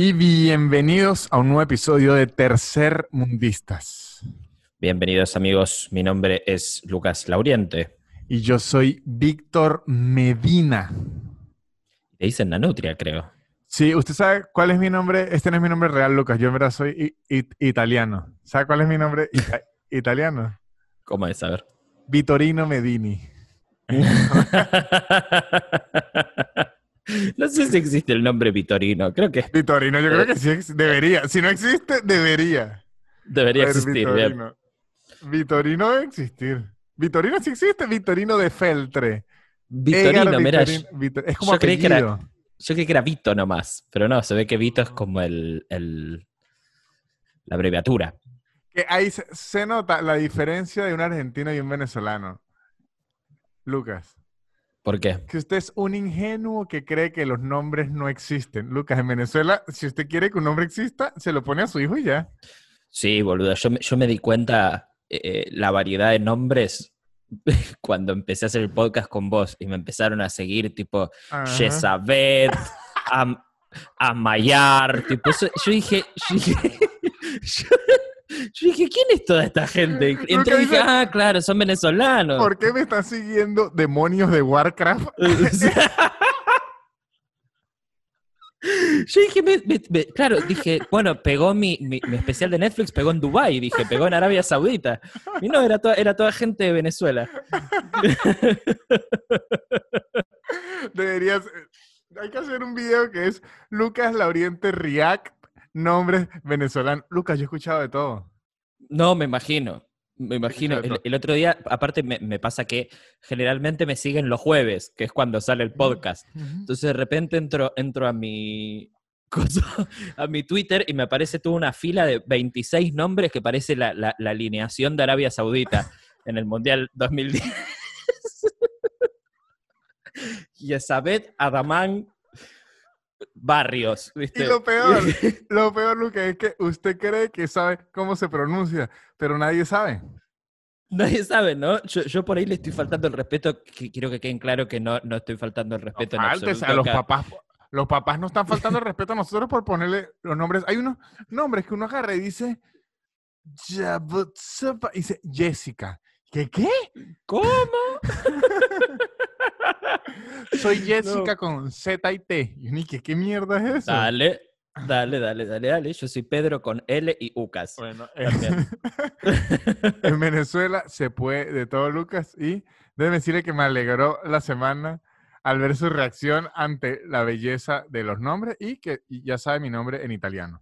y bienvenidos a un nuevo episodio de Tercer Mundistas. Bienvenidos amigos, mi nombre es Lucas Lauriente. Y yo soy Víctor Medina. Te dicen Nanutria, creo. Sí, usted sabe cuál es mi nombre. Este no es mi nombre real, Lucas. Yo en verdad soy italiano. ¿Sabe cuál es mi nombre italiano? ¿Cómo es? A ver. Vitorino Medini. No sé si existe el nombre Vitorino, creo que... Vitorino, yo creo que sí, debería. Si no existe, debería. Debería existir, Vitorino. Vitorino debe existir. Vitorino sí existe, Vitorino de Feltre. Vitorino, mira, es como yo creí, que era, yo creí que era Vito nomás, pero no, se ve que Vito es como el, la abreviatura. Que ahí se nota la diferencia de un argentino y un venezolano. Lucas. ¿Por qué? Que usted es un ingenuo que cree que los nombres no existen. Lucas, en Venezuela, si usted quiere que un nombre exista, se lo pone a su hijo y ya. Sí, boludo. Yo, yo me di cuenta eh, eh, la variedad de nombres cuando empecé a hacer el podcast con vos y me empezaron a seguir, tipo, Jezabeth, Am Amayar, tipo, yo dije, yo dije, yo dije, ¿quién es toda esta gente? Entré y dije, ah, claro, son venezolanos. ¿Por qué me están siguiendo demonios de Warcraft? Yo dije, claro, dije, bueno, pegó mi, mi, especial de Netflix, pegó en Dubai, dije, pegó en Arabia Saudita. Y no, era, toda, era toda gente de Venezuela. Deberías, hay que hacer un video que es Lucas Lauriente React nombres venezolanos. Lucas, yo he escuchado de todo. No, me imagino. Me imagino. El, otro día, aparte, me, pasa que generalmente me siguen los jueves, que es cuando sale el podcast. Entonces, de repente entro, entro a mi. a mi Twitter y me aparece toda una fila de 26 nombres que parece la, la, la alineación de Arabia Saudita en el Mundial 2010. Yesabet Adamán barrios. ¿viste? Y lo peor, lo peor, Luca, es que usted cree que sabe cómo se pronuncia, pero nadie sabe. Nadie sabe, ¿no? Yo, por ahí le estoy faltando el respeto, quiero que queden claro que no, no estoy faltando el respeto no, en a los papás. Los papás no están faltando el respeto a nosotros por ponerle los nombres. Hay unos nombres que uno agarra y dice, y dice Jessica. ¿Qué qué? ¿Cómo? Soy Jessica con Z y T. Y ¿qué mierda es eso? Dale, dale, dale, dale, dale. Yo soy Pedro con L y Ucas. Bueno, en Venezuela se puede de todo, Lucas. Y debe decirle que me alegró la semana al ver su reacción ante la belleza de los nombres y que ya sabe mi nombre en italiano.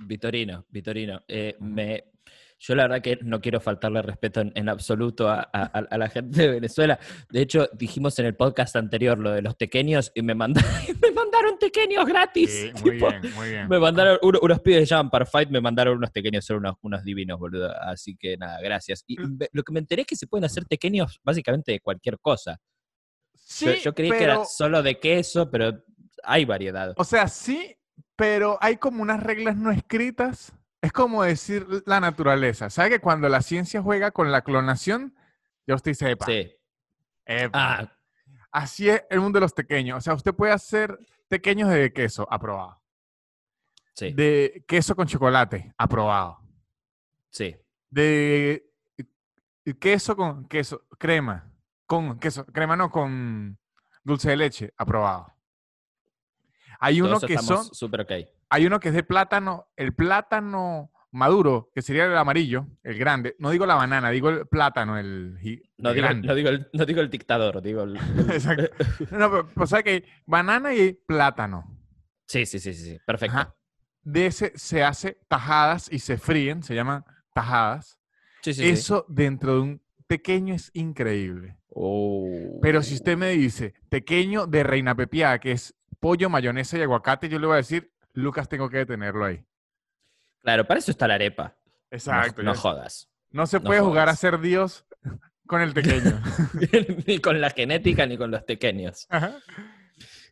Vitorino, Vitorino. Eh, me yo la verdad que no quiero faltarle respeto en, absoluto a, la gente de Venezuela. De hecho, dijimos en el podcast anterior lo de los pequeños y me mandaron, me mandaron pequeños gratis. muy bien, muy bien. Me mandaron unos pibes que llaman Parfight, me mandaron unos pequeños, son unos, unos divinos, boludo. Así que nada, gracias. Y mm. lo que me enteré es que se pueden hacer pequeños básicamente de cualquier cosa. Sí, yo, creí que era solo de queso, pero hay variedad. O sea, sí, pero hay como unas reglas no escritas es como decir la naturaleza. ¿Sabe que cuando la ciencia juega con la clonación, ya usted dice, epa, sí. Ah. Así es el mundo de los pequeños. O sea, usted puede hacer pequeños de queso, aprobado. Sí. De queso con chocolate, aprobado. Sí. De queso con queso, crema, con queso, crema no, con dulce de leche, aprobado. Hay uno que son... Súper ok hay uno que es de plátano, el plátano maduro, que sería el amarillo, el grande. No digo la banana, digo el plátano, el, no, digo, no, digo, el, no digo el dictador, digo el... Exacto. No, pero, o que banana y plátano. Sí, sí, sí, sí, perfecto. De ese se hace tajadas y se fríen, se llaman tajadas. Sí, sí, Eso dentro de un pequeño es increíble. Oh. Pero si usted me dice pequeño de reina pepiada, que es pollo, mayonesa y aguacate, yo le voy a decir Lucas tengo que detenerlo ahí. Claro, para eso está la arepa. Exacto. No, jodas. No se puede jugar a ser Dios con el pequeño. ni con la genética ni con los pequeños.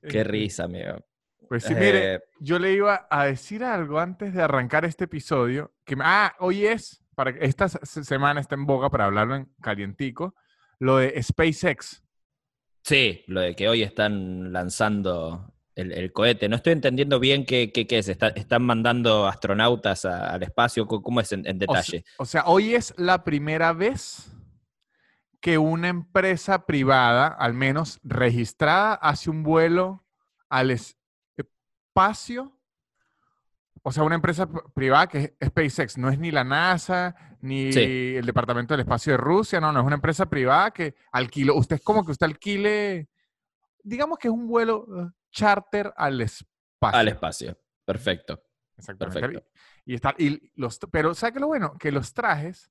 Qué este, risa, amigo. Pues sí, mire, eh, yo le iba a decir algo antes de arrancar este episodio. Que, ah, hoy es, para esta semana está en boga para hablarlo en calientico, lo de SpaceX. Sí, lo de que hoy están lanzando el, cohete. No estoy entendiendo bien qué, qué, es. ¿Están mandando astronautas al espacio? ¿Cómo es en, detalle? O sea, hoy es la primera vez que una empresa privada, al menos registrada, hace un vuelo al espacio. O sea, una empresa privada que es SpaceX, no es ni la NASA, ni el Departamento del Espacio de Rusia, no, no, es una empresa privada que alquiló. Usted es como que usted alquile, digamos que es un vuelo eh, charter al espacio. Al espacio, perfecto. Exactamente. Perfecto. Y, está, y los, pero ¿sabe qué lo bueno? Que los trajes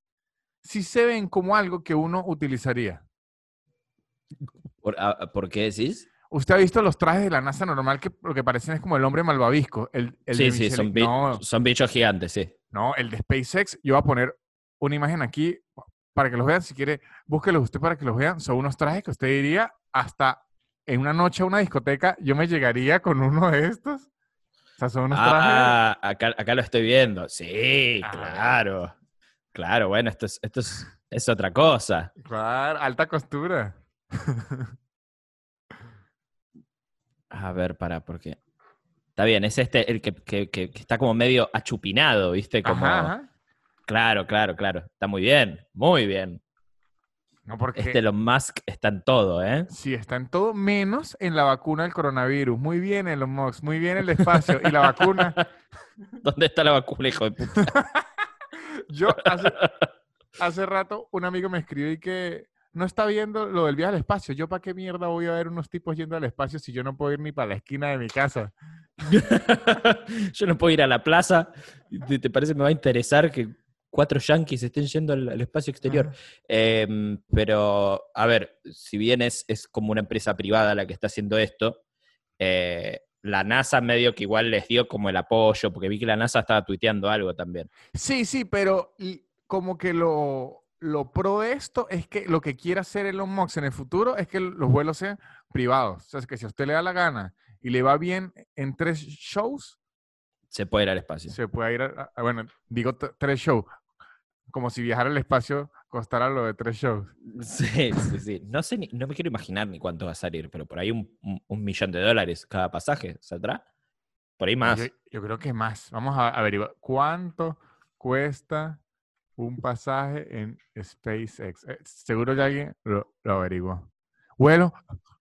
sí se ven como algo que uno utilizaría. ¿Por, ¿por qué decís? Usted ha visto los trajes de la NASA normal que lo que parecen es como el hombre malvavisco. El, sí, sí, son, son, bichos gigantes, sí. No, el de SpaceX, yo voy a poner una imagen aquí para que los vean. Si quiere, búsquelos usted para que los vean. Son unos trajes que usted diría hasta en una noche a una discoteca, yo me llegaría con uno de estos. O sea, son unos ah, trajes. Acá, lo estoy viendo. Sí, ah. claro. Claro, bueno, esto es, esto es, otra cosa. Claro, alta costura. a ver, para, porque. Está bien, es este el que, está como medio achupinado, ¿viste? Como... Claro, claro, claro. Está muy bien, muy bien. No porque... Este Elon Musk está en todo, ¿eh? Sí, está en todo, menos en la vacuna del coronavirus. Muy bien, Elon Musk, muy bien el espacio. ¿Y la vacuna? ¿Dónde está la vacuna, hijo de puta? Yo hace, rato un amigo me escribió y que no está viendo lo del viaje al espacio. Yo para qué mierda voy a ver unos tipos yendo al espacio si yo no puedo ir ni para la esquina de mi casa. yo no puedo ir a la plaza. ¿Te parece que me va a interesar que cuatro yankees estén yendo al, espacio exterior. Em, pero, a ver, si bien es, es, como una empresa privada la que está haciendo esto, eh, la NASA medio que igual les dio como el apoyo, porque vi que la NASA estaba tuiteando algo también. Sí, sí, pero como que lo, lo pro de esto es que lo que quiere hacer Elon Musk en el futuro es que los vuelos sean privados. O sea, es que si a usted le da la gana y le va bien en tres shows, se puede ir al espacio. Se puede ir, a, bueno, digo tres shows como si viajar al espacio costara lo de tres shows. Sí, sí, sí. No sé, no me quiero imaginar ni cuánto va a salir, pero por ahí un, millón de dólares cada pasaje, ¿saldrá? Por ahí más. Yo, creo que más. Vamos a averiguar cuánto cuesta un pasaje en SpaceX. Eh, seguro ya alguien lo, lo averiguó. Vuelos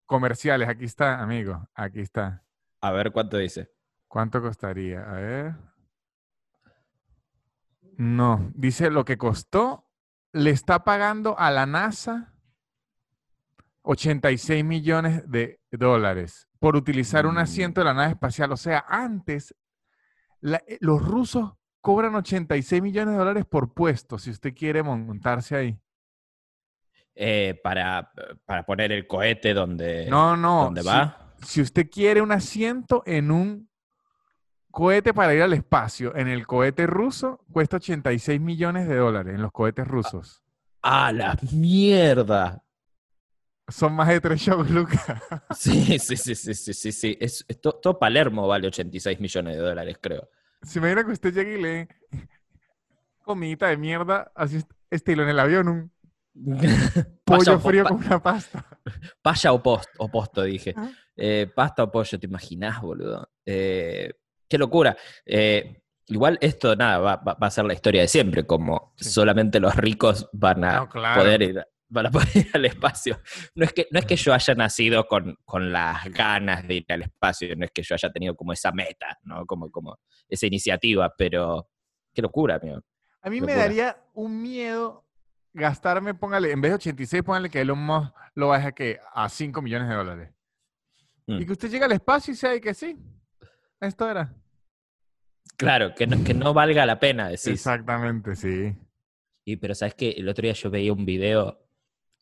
comerciales, aquí está, amigo, aquí está. A ver cuánto dice. ¿Cuánto costaría? A ver. No, dice lo que costó, le está pagando a la NASA 86 millones de dólares por utilizar un asiento de la nave espacial. O sea, antes eh, los rusos cobran 86 millones de dólares por puesto si usted quiere montarse ahí. Eh, para, para, poner el cohete donde, no, no, donde va. si usted quiere un asiento en un cohete para ir al espacio en el cohete ruso cuesta 86 millones de dólares en los cohetes rusos. ¡Ah, la mierda! Son más de tres shows, Lucas. Sí, sí, sí, sí, sí, sí, sí. Es, todo, Palermo vale 86 millones de dólares, creo. Si me que usted llegue y lee comidita de mierda, así estilo en el avión, un pollo frío con una pasta. Paya o, post, o posto, dije. Ah. Eh, pasta o pollo, ¿te imaginas, boludo? Eh, Qué locura. Eh, igual esto, nada, va, a ser la historia de siempre, como solamente los ricos van a poder ir a poder ir al espacio. No es que, no es que yo haya nacido con, con, las ganas de ir al espacio, no es que yo haya tenido como esa meta, ¿no? Como, como esa iniciativa, pero qué locura, amigo. A mí me daría un miedo gastarme, póngale, en vez de 86, póngale que Elon Musk lo baje que a 5 millones de dólares. Mm. Y que usted llegue al espacio y sea que sí, esto era. Claro, que no, que no valga la pena decir. Exactamente, sí. Y pero sabes que el otro día yo veía un video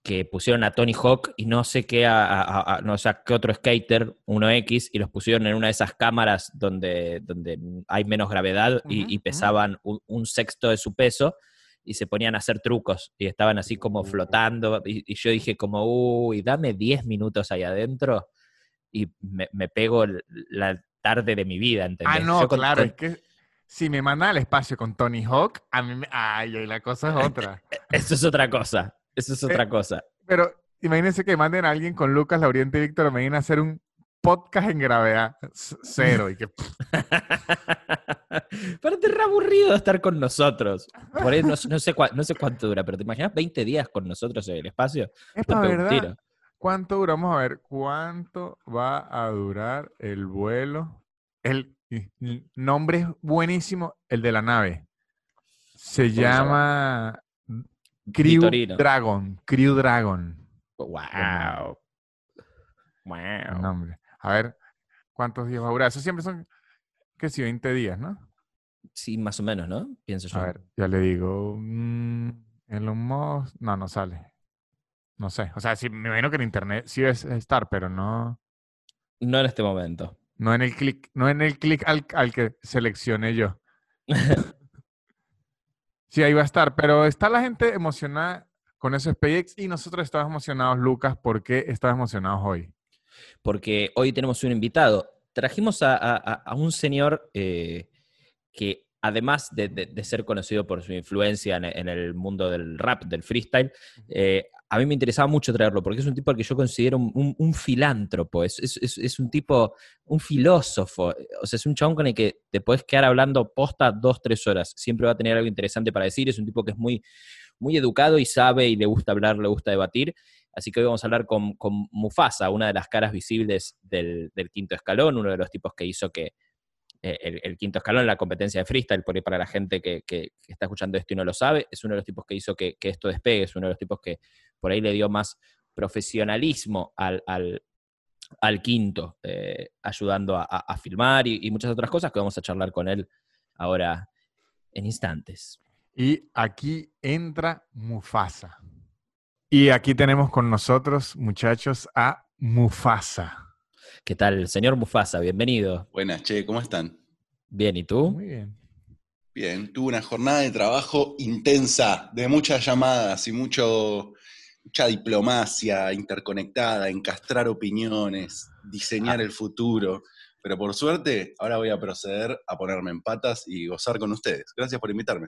que pusieron a Tony Hawk y no sé qué, a, no sé qué otro skater, 1X, y los pusieron en una de esas cámaras donde, donde hay menos gravedad y, pesaban un, sexto de su peso y se ponían a hacer trucos y estaban así como uh. flotando y, yo dije como, uy, dame 10 minutos ahí adentro y me, me pego la, tarde de mi vida, ¿entendés? Ah, no, claro, es que si me mandan al espacio con Tony Hawk, a mí me... Ay, la cosa es otra. Eso es otra cosa, eso es otra eh, cosa. Pero imagínense que manden a alguien con Lucas, Lauriente y Víctor me a hacer un podcast en gravedad cero. Y que... Parece re aburrido estar con nosotros. Por ahí no, sé no sé cuánto dura, pero ¿te imaginas 20 días con nosotros en el espacio? Es verdad. ¿Cuánto duramos? A ver, ¿cuánto va a durar el vuelo? El nombre es buenísimo, el de la nave. Se llama Crew Dragon. Crew Dragon. Wow. Wow. A ver, ¿cuántos días va a durar? Eso siempre son, que sí, 20 días, ¿no? Sí, más o menos, ¿no? Pienso yo. A ver, ya le digo. Mm, en los modos. No, no sale. No sé. O sea, sí, me imagino que en internet sí es estar, pero no. No en este momento. No en el clic, no en el clic al, al que seleccioné yo. sí, ahí va a estar. Pero está la gente emocionada con eso SpaceX y nosotros estamos emocionados, Lucas. ¿Por qué estás emocionados hoy? Porque hoy tenemos un invitado. Trajimos a, un señor eh, que además de, ser conocido por su influencia en, el mundo del rap, del freestyle, eh, a mí me interesaba mucho traerlo, porque es un tipo al que yo considero un, filántropo, es, un tipo, un filósofo, o sea, es un chabón con el que te puedes quedar hablando posta dos, tres horas, siempre va a tener algo interesante para decir, es un tipo que es muy, muy educado y sabe y le gusta hablar, le gusta debatir, así que hoy vamos a hablar con, Mufasa, una de las caras visibles del quinto escalón, uno de los tipos que hizo que eh, el, quinto escalón la competencia de freestyle, por ahí para la gente que, está escuchando esto y no lo sabe, es uno de los tipos que hizo que, esto despegue, es uno de los tipos que por ahí le dio más profesionalismo al, quinto, eh, ayudando a, filmar y, muchas otras cosas que vamos a charlar con él ahora en instantes. Y aquí entra Mufasa. Y aquí tenemos con nosotros, muchachos, a Mufasa. ¿Qué tal, señor Mufasa? Bienvenido. Buenas, che, ¿cómo están? Bien, ¿y tú? Muy bien. Bien, tuve una jornada de trabajo intensa, de muchas llamadas y mucho, mucha diplomacia interconectada, encastrar opiniones, diseñar el futuro. Pero por suerte, ahora voy a proceder a ponerme en patas y gozar con ustedes. Gracias por invitarme.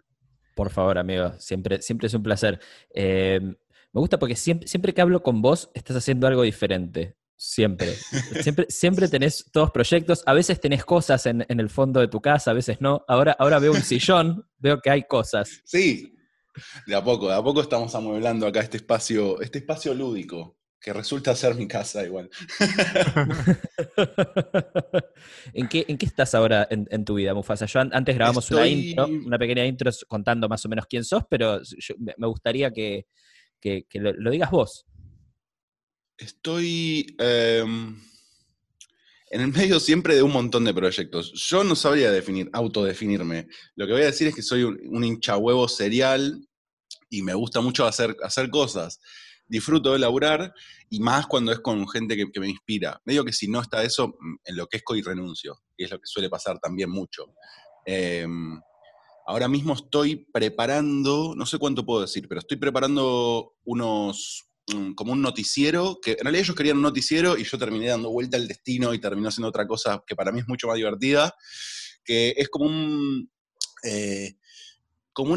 Por favor, amigo, siempre, siempre es un placer. Eh, me gusta porque siempre, siempre que hablo con vos estás haciendo algo diferente. Siempre. siempre. Siempre tenés todos proyectos. A veces tenés cosas en, el fondo de tu casa, a veces no. Ahora, ahora veo un sillón, veo que hay cosas. Sí, de a poco, de a poco estamos amueblando acá este espacio, este espacio lúdico, que resulta ser mi casa igual. ¿En, qué, ¿En qué estás ahora en, tu vida, Mufasa? Yo antes grabamos una intro, una pequeña intro contando más o menos quién sos, pero me gustaría que, lo digas vos. Estoy em, en el medio siempre de un montón de proyectos. Yo no sabría definir, autodefinirme. Lo que voy a decir es que soy un, hincha hinchahuevo serial y me gusta mucho hacer, hacer cosas. Disfruto de laburar y más cuando es con gente que, me inspira. Medio que si no está eso, mm, enloquezco y renuncio. Y es lo que suele pasar también mucho. Em, ahora mismo estoy preparando, no sé cuánto puedo decir, pero estoy preparando unos, como un noticiero, que en realidad ellos querían un noticiero y yo terminé dando vuelta al destino y terminó siendo otra cosa que para mí es mucho más divertida, que es como un, eh, como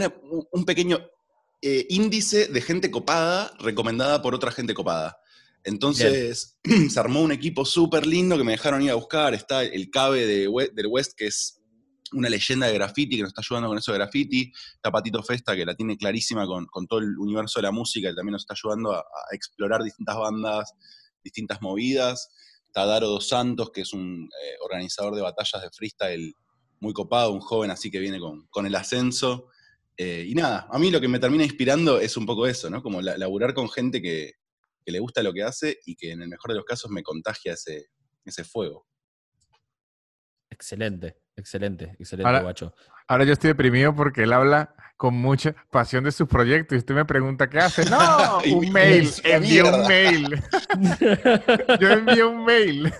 un pequeño eh, índice de gente copada recomendada por otra gente copada. Entonces se armó un equipo súper lindo que me dejaron ir a buscar. Está el CABE de, del West, que es una leyenda de graffiti que nos está ayudando con eso de graffiti, está Patito Festa que la tiene clarísima con, todo el universo de la música y también nos está ayudando a, explorar distintas bandas, distintas movidas, está Daro Dos Santos que es un eh, organizador de batallas de freestyle muy copado, un joven así que viene con, el ascenso. Eh, y nada, a mí lo que me termina inspirando es un poco eso, ¿no? Como laburar con gente que, le gusta lo que hace y que en el mejor de los casos me contagia ese, ese fuego. Excelente. Excelente, excelente, guacho. Ahora yo estoy deprimido porque él habla con mucha pasión de sus proyectos y usted me pregunta qué hace. No, un mail, envió un mail. yo envié un mail.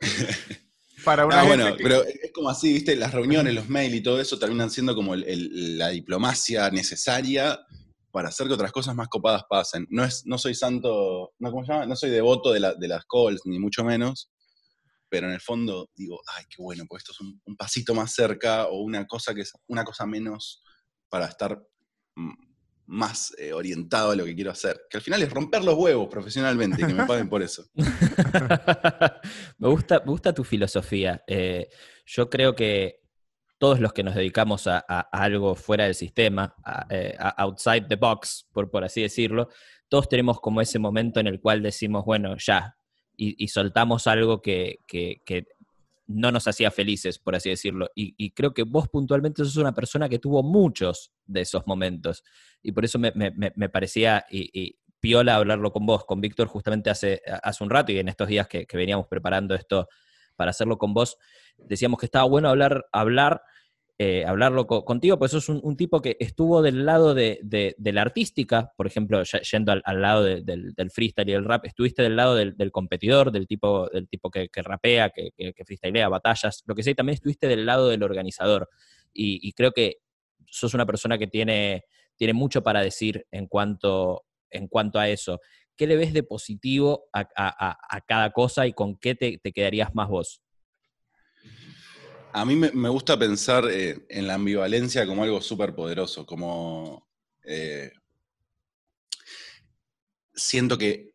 Para una bueno, pero es como así, viste, las reuniones, los mails y todo eso terminan siendo como la diplomacia necesaria para hacer que otras cosas más copadas pasen. No, es, no soy santo, no, ¿cómo se llama? No soy devoto de, de las calls, ni mucho menos, pero en el fondo digo, ay, qué bueno, pues esto es un, pasito más cerca o una cosa que es una cosa menos para estar mm, más eh, orientado a lo que quiero hacer. Que al final es romper los huevos profesionalmente y que me paguen por eso. me, gusta, me gusta tu filosofía. Eh, yo creo que todos los que nos dedicamos a, algo fuera del sistema, eh, a, outside the box, por, por así decirlo, todos tenemos como ese momento en el cual decimos, bueno, ya, y, soltamos algo que, no nos hacía felices, por así decirlo. Y, creo que vos puntualmente sos una persona que tuvo muchos de esos momentos. Y por eso me, parecía y, piola hablarlo con vos, con Víctor, justamente hace, hace un rato y en estos días que, que veníamos preparando esto para hacerlo con vos, decíamos que estaba bueno hablar, hablar eh, hablarlo contigo, pues sos un, tipo que estuvo del lado de, la artística, por ejemplo, yendo al, lado del, freestyle y el rap, estuviste del lado del, competidor, del tipo, del tipo que, rapea, que, que, freestylea, batallas, lo que sé, también estuviste del lado del organizador. Y, creo que sos una persona que tiene, tiene mucho para decir en cuanto, en cuanto a eso. ¿Qué le ves de positivo a, cada cosa y con qué te quedarías más vos? A mí me, gusta pensar eh, en la ambivalencia como algo súper poderoso, como eh, siento que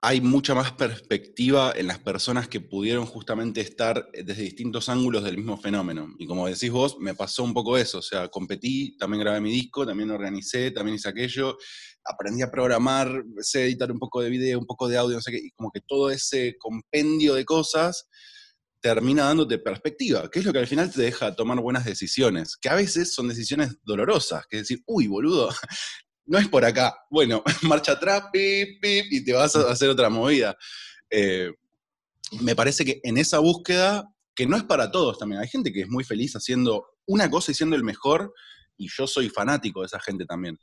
hay mucha más perspectiva en las personas que pudieron justamente estar desde distintos ángulos del mismo fenómeno. Y como decís vos, me pasó un poco eso, o sea, competí, también grabé mi disco, también organicé, también hice aquello, aprendí a programar, sé editar un poco de video, un poco de audio, no sé qué, y como que todo ese compendio de cosas termina dándote perspectiva, que es lo que al final te deja tomar buenas decisiones, que a veces son decisiones dolorosas, que es decir, uy, boludo, no es por acá, bueno, marcha atrás, pip, pip, y te vas a hacer otra movida. Eh, me parece que en esa búsqueda, que no es para todos también, hay gente que es muy feliz haciendo una cosa y siendo el mejor, y yo soy fanático de esa gente también.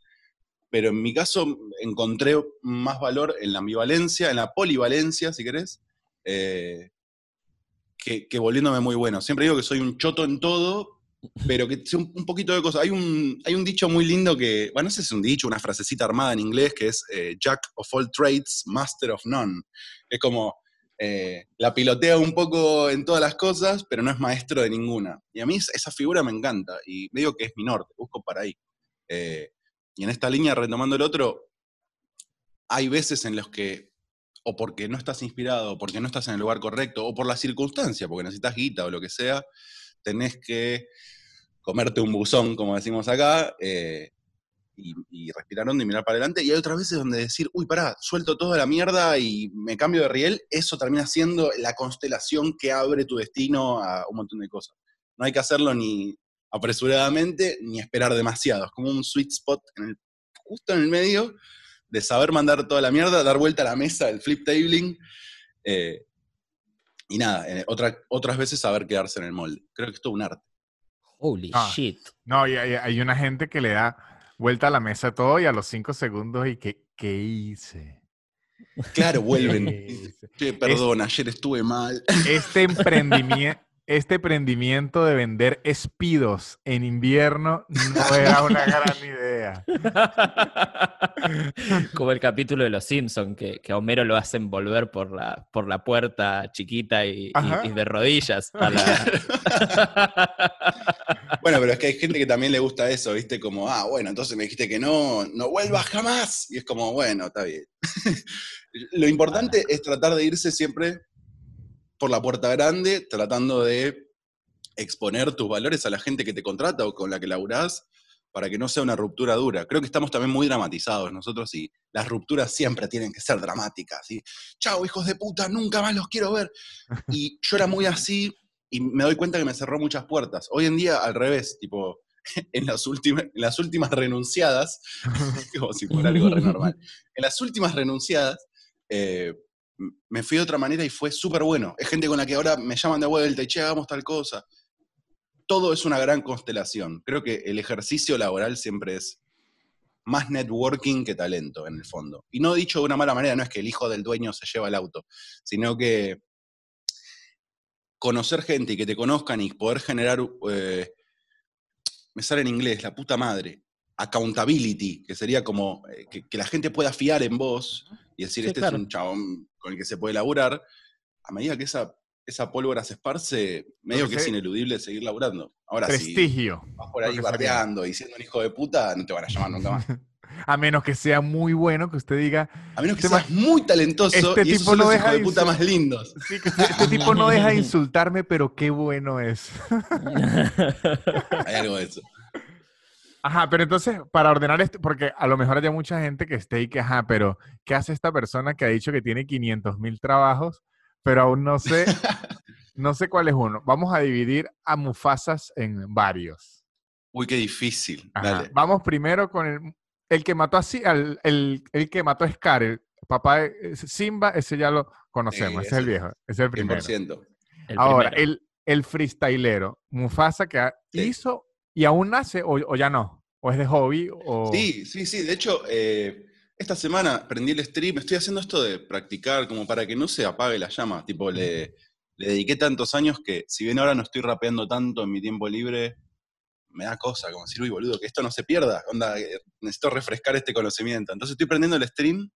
Pero en mi caso encontré más valor en la ambivalencia, en la polivalencia, si querés, eh, que, volviéndome muy bueno. Siempre digo que soy un choto en todo, pero que sé un, poquito de cosas. Hay un, hay un dicho muy lindo que, bueno, no sé si es un dicho, una frasecita armada en inglés, que es eh, Jack of all trades, master of none. Es como, eh, la pilotea un poco en todas las cosas, pero no es maestro de ninguna. Y a mí esa figura me encanta, y me digo que es mi norte, busco para ahí. Eh, y en esta línea, retomando el otro, hay veces en los que o porque no estás inspirado, o porque no estás en el lugar correcto, o por la circunstancia, porque necesitas guita o lo que sea, tenés que comerte un buzón, como decimos acá, eh, y, respirar hondo y mirar para adelante. Y hay otras veces donde decir, uy, pará, suelto toda la mierda y me cambio de riel, eso termina siendo la constelación que abre tu destino a un montón de cosas. No hay que hacerlo ni apresuradamente ni esperar demasiado. Es como un sweet spot justo en el medio de saber mandar toda la mierda, dar vuelta a la mesa, el flip tabling. Eh, y nada, eh, otras veces saber quedarse en el molde. Creo que es todo un arte. Holy ah, shit. No, y hay, una gente que le da vuelta a la mesa todo y a los cinco segundos y que, ¿qué hice? Claro, vuelven. perdón, ayer estuve mal. Este emprendimiento, este emprendimiento de vender espidos en invierno no era una gran idea. Como el capítulo de Los Simpsons, que, a Homero lo hacen volver por la, por la puerta chiquita y, de rodillas. bueno, pero es que hay gente que también le gusta eso, ¿viste? Como, ah, bueno, entonces me dijiste que no, no vuelvas jamás. Y es como, bueno, está bien. Lo importante es tratar de irse siempre por la puerta grande, tratando de exponer tus valores a la gente que te contrata o con la que laburás, para que no sea una ruptura dura. Creo que estamos también muy dramatizados nosotros y las rupturas siempre tienen que ser dramáticas. ¿sí? Chao, hijos de puta, nunca más los quiero ver. Y yo era muy así y me doy cuenta que me cerró muchas puertas. Hoy en día, al revés, tipo, en las últimas, en las últimas renunciadas, como si fuera algo re normal, en las últimas renunciadas, eh, me fui de otra manera y fue súper bueno. Es gente con la que ahora me llaman de vuelta y che, hagamos tal cosa. Todo es una gran constelación. Creo que el ejercicio laboral siempre es más networking que talento, en el fondo. Y no dicho de una mala manera, no es que el hijo del dueño se lleva el auto, sino que conocer gente y que te conozcan y poder generar, eh, me sale en inglés, la puta madre, accountability, que sería como eh, que, la gente pueda fiar en vos y decir, este es un chabón con el que se puede laburar, a medida que esa esa pólvora se esparce, medio que es ineludible seguir laburando. Ahora, Prestigio. Si vas por ahí bardeando y siendo un hijo de puta, no te van a llamar nunca más. A menos que sea muy bueno, que usted diga. A menos que este sea muy talentoso este y tipo no deja de puta más lindos. Sí, que este, este, tipo no deja de insultarme, pero qué bueno es. Hay algo de eso. Ajá, pero entonces, para ordenar esto, porque a lo mejor haya mucha gente que esté y que, ajá, pero ¿qué hace esta persona que ha dicho que tiene 500 mil trabajos, pero aún no sé, no sé cuál es uno? Vamos a dividir a Mufasas en varios. Uy, qué difícil. Vamos primero con el, el que mató así, el, el, que mató a Scar, el papá de Simba, ese ya lo conocemos, ese es el viejo, ese es el primero. Ahora, el, el freestylero, Mufasa, que hizo y aún nace o, ya no, o es de hobby. O... Sí, sí, sí, de hecho, eh, esta semana prendí el stream, estoy haciendo esto de practicar como para que no se apague la llama, tipo, le, le dediqué tantos años que si bien ahora no estoy rapeando tanto en mi tiempo libre, me da cosa, como decir, uy, boludo, que esto no se pierda, onda, eh, necesito refrescar este conocimiento. Entonces estoy prendiendo el stream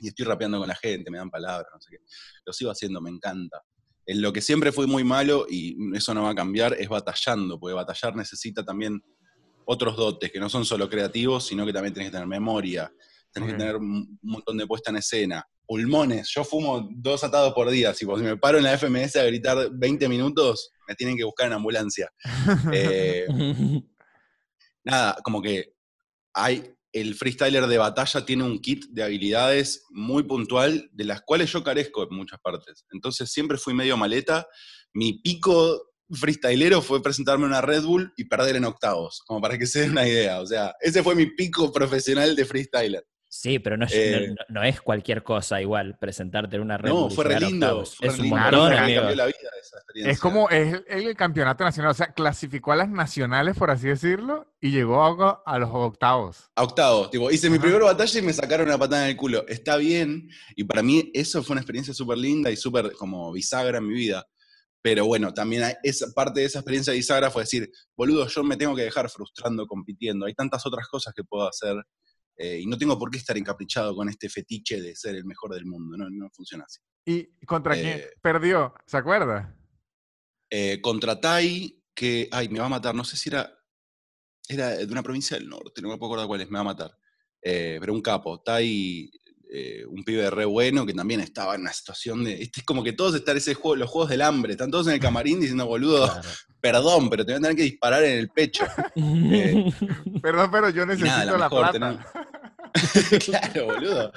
y estoy rapeando con la gente, me dan palabras, no sé qué. Lo sigo haciendo, me encanta. En lo que siempre fui muy malo, y eso no va a cambiar, es batallando, porque batallar necesita también otros dotes, que no son solo creativos, sino que también tenés que tener memoria, tenés que tener un montón de puesta en escena. Pulmones, yo fumo dos atados por día, si me paro en la FMS a gritar 20 minutos, me tienen que buscar en ambulancia. Eh, nada, como que hay, el freestyler de batalla tiene un kit de habilidades muy puntual, de las cuales yo carezco en muchas partes. Entonces siempre fui medio maleta. Mi pico freestylero fue presentarme una Red Bull y perder en octavos, como para que se den una idea. O sea, ese fue mi pico profesional de freestyler. Sí, pero no es, eh, no, es cualquier cosa igual presentarte en una red. No, fue re lindo. es un montón, Es como es el, campeonato nacional, o sea, clasificó a las nacionales, por así decirlo, y llegó a, los octavos. A octavos, tipo, hice mi primera batalla y me sacaron una patada en el culo. Está bien, y para mí eso fue una experiencia súper linda y súper como bisagra en mi vida. Pero bueno, también esa, parte de esa experiencia bisagra fue decir, boludo, yo me tengo que dejar frustrando compitiendo. Hay tantas otras cosas que puedo hacer eh, y no tengo por qué estar encaprichado con este fetiche de ser el mejor del mundo, no, no funciona así. ¿Y contra quién eh, perdió? ¿Se acuerda? Eh, contra Tai, que, ay, me va a matar, no sé si era, era de una provincia del norte, no me puedo acordar cuál es, me va a matar. pero un capo, Tai, un pibe re bueno que también estaba en una situación de. Este es como que todos están ese juego, los juegos del hambre, están todos en el camarín diciendo, boludo, perdón, pero te voy a tener que disparar en el pecho. perdón, pero yo necesito la, plata. claro, boludo.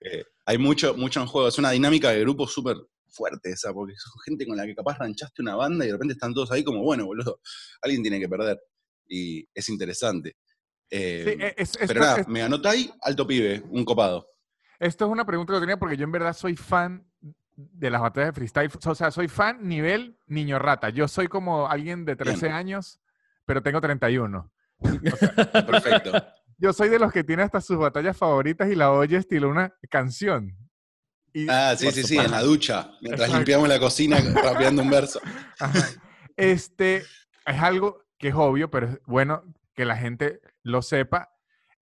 Eh, hay mucho, mucho en juego. Es una dinámica de grupo súper fuerte esa, porque son gente con la que capaz ranchaste una banda y de repente están todos ahí como, bueno, boludo, alguien tiene que perder. Y es interesante. Eh, pero nada, me anota ahí, alto pibe, un copado. Esto es una pregunta que tenía porque yo en verdad soy fan de las batallas de freestyle. O sea, soy fan nivel niño rata. Yo soy como alguien de 13 años, pero tengo 31. Perfecto yo soy de los que tiene hasta sus batallas favoritas y la oye estilo una canción. ah, sí, sí, sí, en la ducha, mientras limpiamos la cocina rapeando un verso. Este es algo que es obvio, pero es bueno que la gente lo sepa.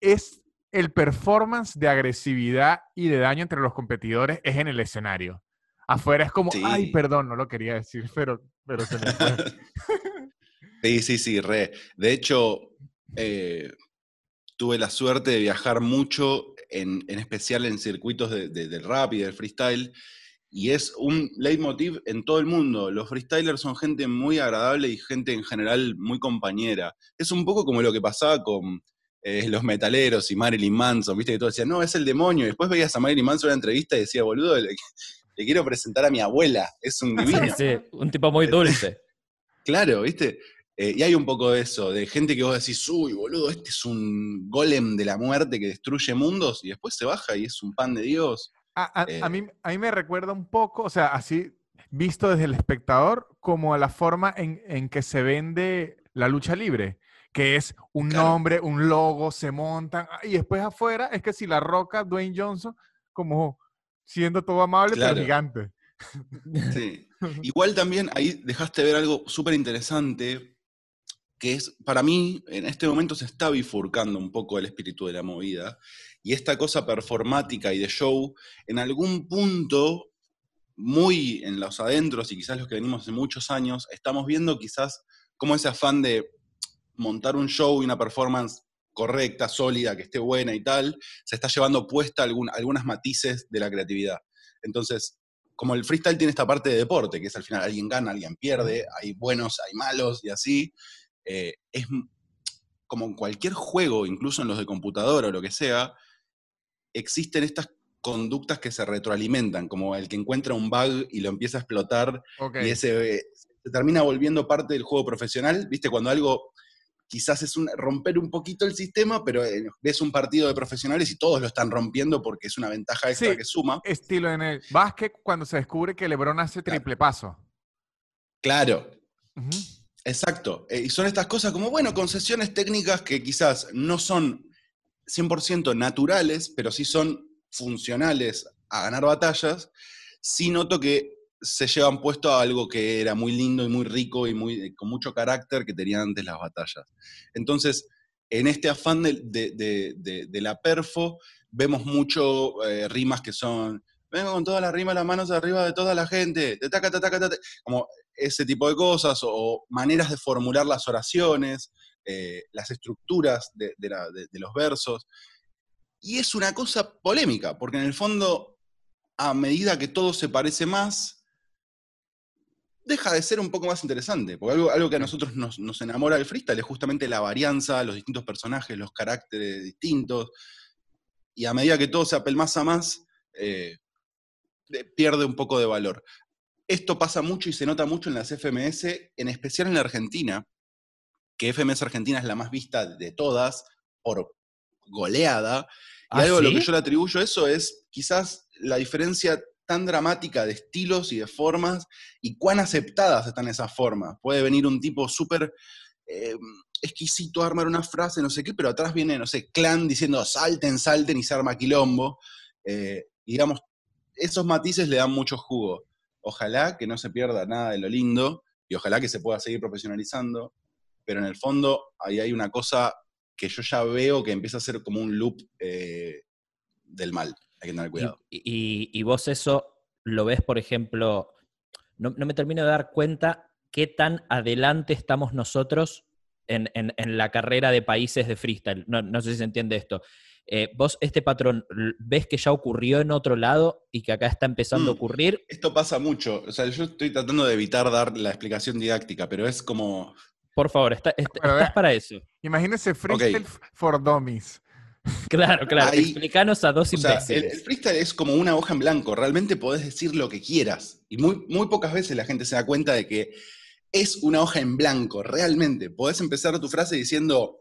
Es el performance de agresividad y de daño entre los competidores es en el escenario. Afuera es como, ay, perdón, no lo quería decir, pero, pero se me fue. sí, sí, sí, re. De hecho, eh, tuve la suerte de viajar mucho, en, especial en circuitos de, del rap y del freestyle, y es un leitmotiv en todo el mundo. Los freestylers son gente muy agradable y gente en general muy compañera. Es un poco como lo que pasaba con eh, los metaleros y Marilyn Manson, viste que todos decían, no, es el demonio. Y después veías a Marilyn Manson en una entrevista y decía, boludo, le, quiero presentar a mi abuela, es un divino. Sí, sí, un tipo muy dulce. claro, viste. Eh, y hay un poco de eso, de gente que vos decís, uy, boludo, este es un golem de la muerte que destruye mundos, y después se baja y es un pan de Dios. A, eh, mí, a mí me recuerda un poco, o sea, así visto desde el espectador, como a la forma en, que se vende la lucha libre, que es un nombre, un logo, se montan, ah, y después afuera es que si la roca, Dwayne Johnson, como siendo todo amable, pero gigante. Sí. Igual también ahí dejaste ver algo súper interesante, que es, para mí, en este momento se está bifurcando un poco el espíritu de la movida, y esta cosa performática y de show, en algún punto muy en los adentros y quizás los que venimos hace muchos años, estamos viendo quizás cómo ese afán de montar un show y una performance correcta, sólida, que esté buena y tal, se está llevando puesta algún, algunas matices de la creatividad. Entonces, como el freestyle tiene esta parte de deporte, que es al final alguien gana, alguien pierde, hay buenos, hay malos y así, eh, es como en cualquier juego, incluso en los de computadora o lo que sea, existen estas conductas que se retroalimentan, como el que encuentra un bug y lo empieza a explotar y ese se termina volviendo parte del juego profesional, ¿viste? Cuando algo quizás es un, romper un poquito el sistema, pero eh, ves un partido de profesionales y todos lo están rompiendo porque es una ventaja extra que suma. Estilo en el básquet cuando se descubre que LeBron hace triple paso. Claro. Exacto. Eh, y son estas cosas como, bueno, concesiones técnicas que quizás no son 100% naturales, pero sí son funcionales a ganar batallas. Sí noto que se llevan puesto a algo que era muy lindo y muy rico y muy, con mucho carácter que tenían antes las batallas. Entonces, en este afán de, la perfo, vemos mucho eh, rimas que son, vengo con todas las rimas, las manos arriba de toda la gente, de taca, taca, taca, como ese tipo de cosas, o maneras de formular las oraciones, eh, las estructuras de los versos. Y es una cosa polémica, porque en el fondo, a medida que todo se parece más, deja de ser un poco más interesante, porque algo, algo que a nosotros nos, enamora del freestyle es justamente la varianza, los distintos personajes, los caracteres distintos, y a medida que todo se apelmaza más, eh, pierde un poco de valor. Esto pasa mucho y se nota mucho en las FMS, en especial en la Argentina, que FMS Argentina es la más vista de todas, por goleada, y ¿Ah, algo a lo que yo le atribuyo eso es quizás la diferencia tan dramática de estilos y de formas y cuán aceptadas están esas formas. Puede venir un tipo súper eh, exquisito a armar una frase, no sé qué, pero atrás viene, no sé, clan diciendo salten, salten y se arma quilombo. Eh, digamos, esos matices le dan mucho jugo. Ojalá que no se pierda nada de lo lindo y ojalá que se pueda seguir profesionalizando, pero en el fondo ahí hay una cosa que yo ya veo que empieza a ser como un loop eh, del mal hay que tener cuidado. Y, vos eso lo ves, por ejemplo, no, me termino de dar cuenta qué tan adelante estamos nosotros en, la carrera de países de freestyle. No, sé si se entiende esto. Eh, vos este patrón, ¿ves que ya ocurrió en otro lado y que acá está empezando a mm, ocurrir? Esto pasa mucho. O sea, yo estoy tratando de evitar dar la explicación didáctica, pero es como... Por favor, está, estás para eso. Imagínese freestyle for dummies. Claro, claro. Explícanos a dos imbéciles. el, freestyle es como una hoja en blanco. Realmente podés decir lo que quieras. Y muy, muy pocas veces la gente se da cuenta de que es una hoja en blanco. Realmente. Podés empezar tu frase diciendo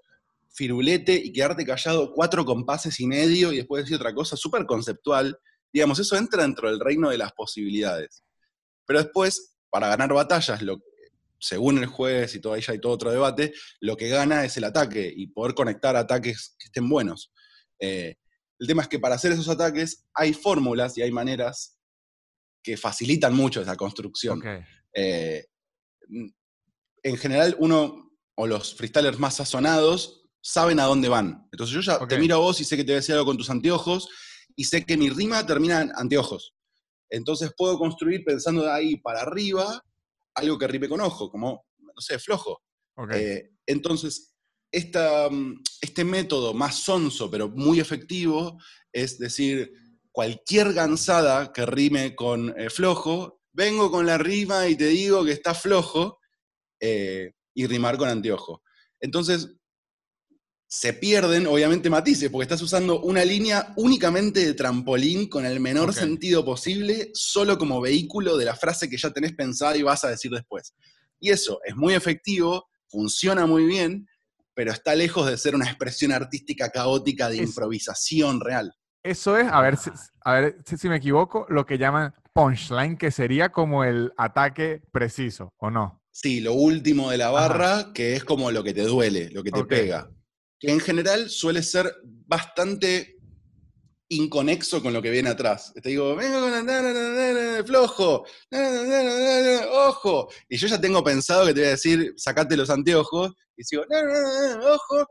firulete y quedarte callado cuatro compases y medio y después decir otra cosa súper conceptual. Digamos, eso entra dentro del reino de las posibilidades. Pero después, para ganar batallas, lo, según el juez y todo ahí hay todo otro debate, lo que gana es el ataque y poder conectar ataques que estén buenos. Eh, el tema es que para hacer esos ataques hay fórmulas y hay maneras que facilitan mucho esa construcción. Eh, en general, uno o los freestylers más sazonados saben a dónde van. Entonces yo ya te miro a vos y sé que te voy a decir algo con tus anteojos y sé que mi rima termina en anteojos. Entonces puedo construir pensando de ahí para arriba algo que rime con ojo, como, no sé, flojo. Eh, entonces, esta, mm, este método más sonso, pero muy efectivo, es decir, cualquier gansada que rime con eh, flojo, vengo con la rima y te digo que está flojo, eh, y rimar con anteojo. Entonces, se pierden, obviamente, matices, porque estás usando una línea únicamente de trampolín con el menor sentido posible, solo como vehículo de la frase que ya tenés pensada y vas a decir después. Y eso es muy efectivo, funciona muy bien, pero está lejos de ser una expresión artística caótica de improvisación real. Eso es, a ver, si, a ver si me equivoco, lo que llaman punchline, que sería como el ataque preciso, ¿o no? Sí, lo último de la barra, que es como lo que te duele, lo que te pega que en general suele ser bastante inconexo con lo que viene atrás. Te digo, vengo con la flojo, ojo. Y yo ya tengo pensado que te voy a decir, sacate los anteojos. Y sigo, ojo,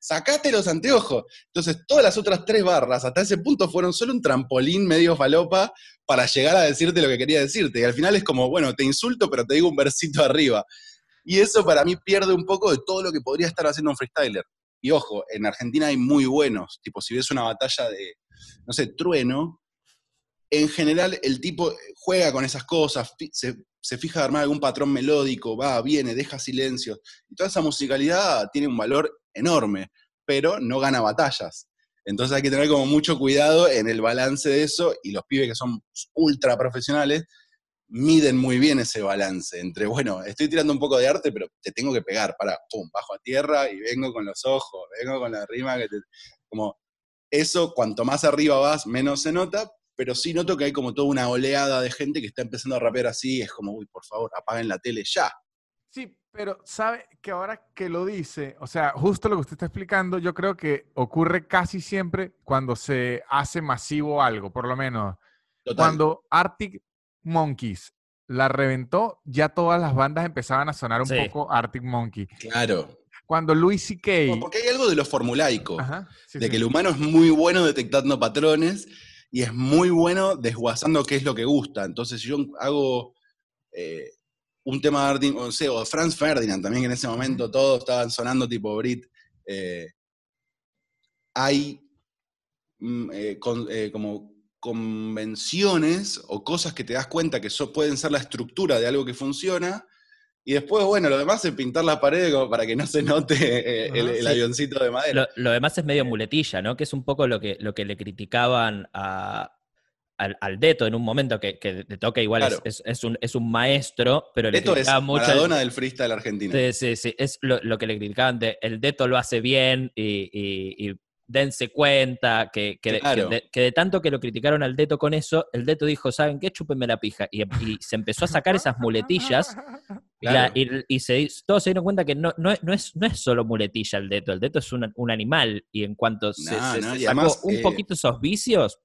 sacate los anteojos. Entonces, todas las otras tres barras hasta ese punto fueron solo un trampolín medio falopa para llegar a decirte lo que quería decirte. Y al final es como, bueno, te insulto, pero te digo un versito arriba. Y eso para mí pierde un poco de todo lo que podría estar haciendo un freestyler. Y ojo, en Argentina hay muy buenos. Tipo, si ves una batalla de, no sé, trueno, en general el tipo juega con esas cosas, se, se fija armar algún patrón melódico, va, viene, deja silencios. Y toda esa musicalidad tiene un valor enorme, pero no gana batallas. Entonces hay que tener como mucho cuidado en el balance de eso y los pibes que son ultra profesionales miden muy bien ese balance entre, bueno, estoy tirando un poco de arte, pero te tengo que pegar, para, pum, bajo a tierra y vengo con los ojos, vengo con la rima que te... Como eso, cuanto más arriba vas, menos se nota, pero sí noto que hay como toda una oleada de gente que está empezando a rapear así, es como, uy, por favor, apaguen la tele ya. Sí, pero sabe que ahora que lo dice, o sea, justo lo que usted está explicando, yo creo que ocurre casi siempre cuando se hace masivo algo, por lo menos. Cuando Arctic Monkeys la reventó, ya todas las bandas empezaban a sonar un poco Arctic Monkey. Claro. Cuando Louis C.K. porque hay algo de lo formulaico, de que el humano es muy bueno detectando patrones y es muy bueno desguazando qué es lo que gusta. Entonces, si yo hago eh, un tema de Arctic, o, sea, o Franz Ferdinand también, que en ese momento todos estaban sonando tipo Brit, eh, hay mm, eh, como convenciones o cosas que te das cuenta que pueden ser la estructura de algo que funciona. Y después, bueno, lo demás es pintar las paredes como para que no se note eh, el, avioncito de madera. Lo, demás es medio muletilla, ¿no? Que es un poco lo que, lo que le criticaban a, al, Deto en un momento que, que de toque igual es, un, es, un, maestro, pero Deto le es mucho. Maradona del freestyle argentino. Sí, sí, sí. Es lo, que le criticaban de el Deto lo hace bien y dense cuenta, que, que, de, tanto que lo criticaron al Deto con eso, el Deto dijo, ¿saben qué? Chúpenme la pija. Y, se empezó a sacar esas muletillas y, se, todos se dieron cuenta que no, no, no, es, no es solo muletilla el Deto, el Deto es un, un animal y en cuanto se, sacó un eh, poquito esos vicios...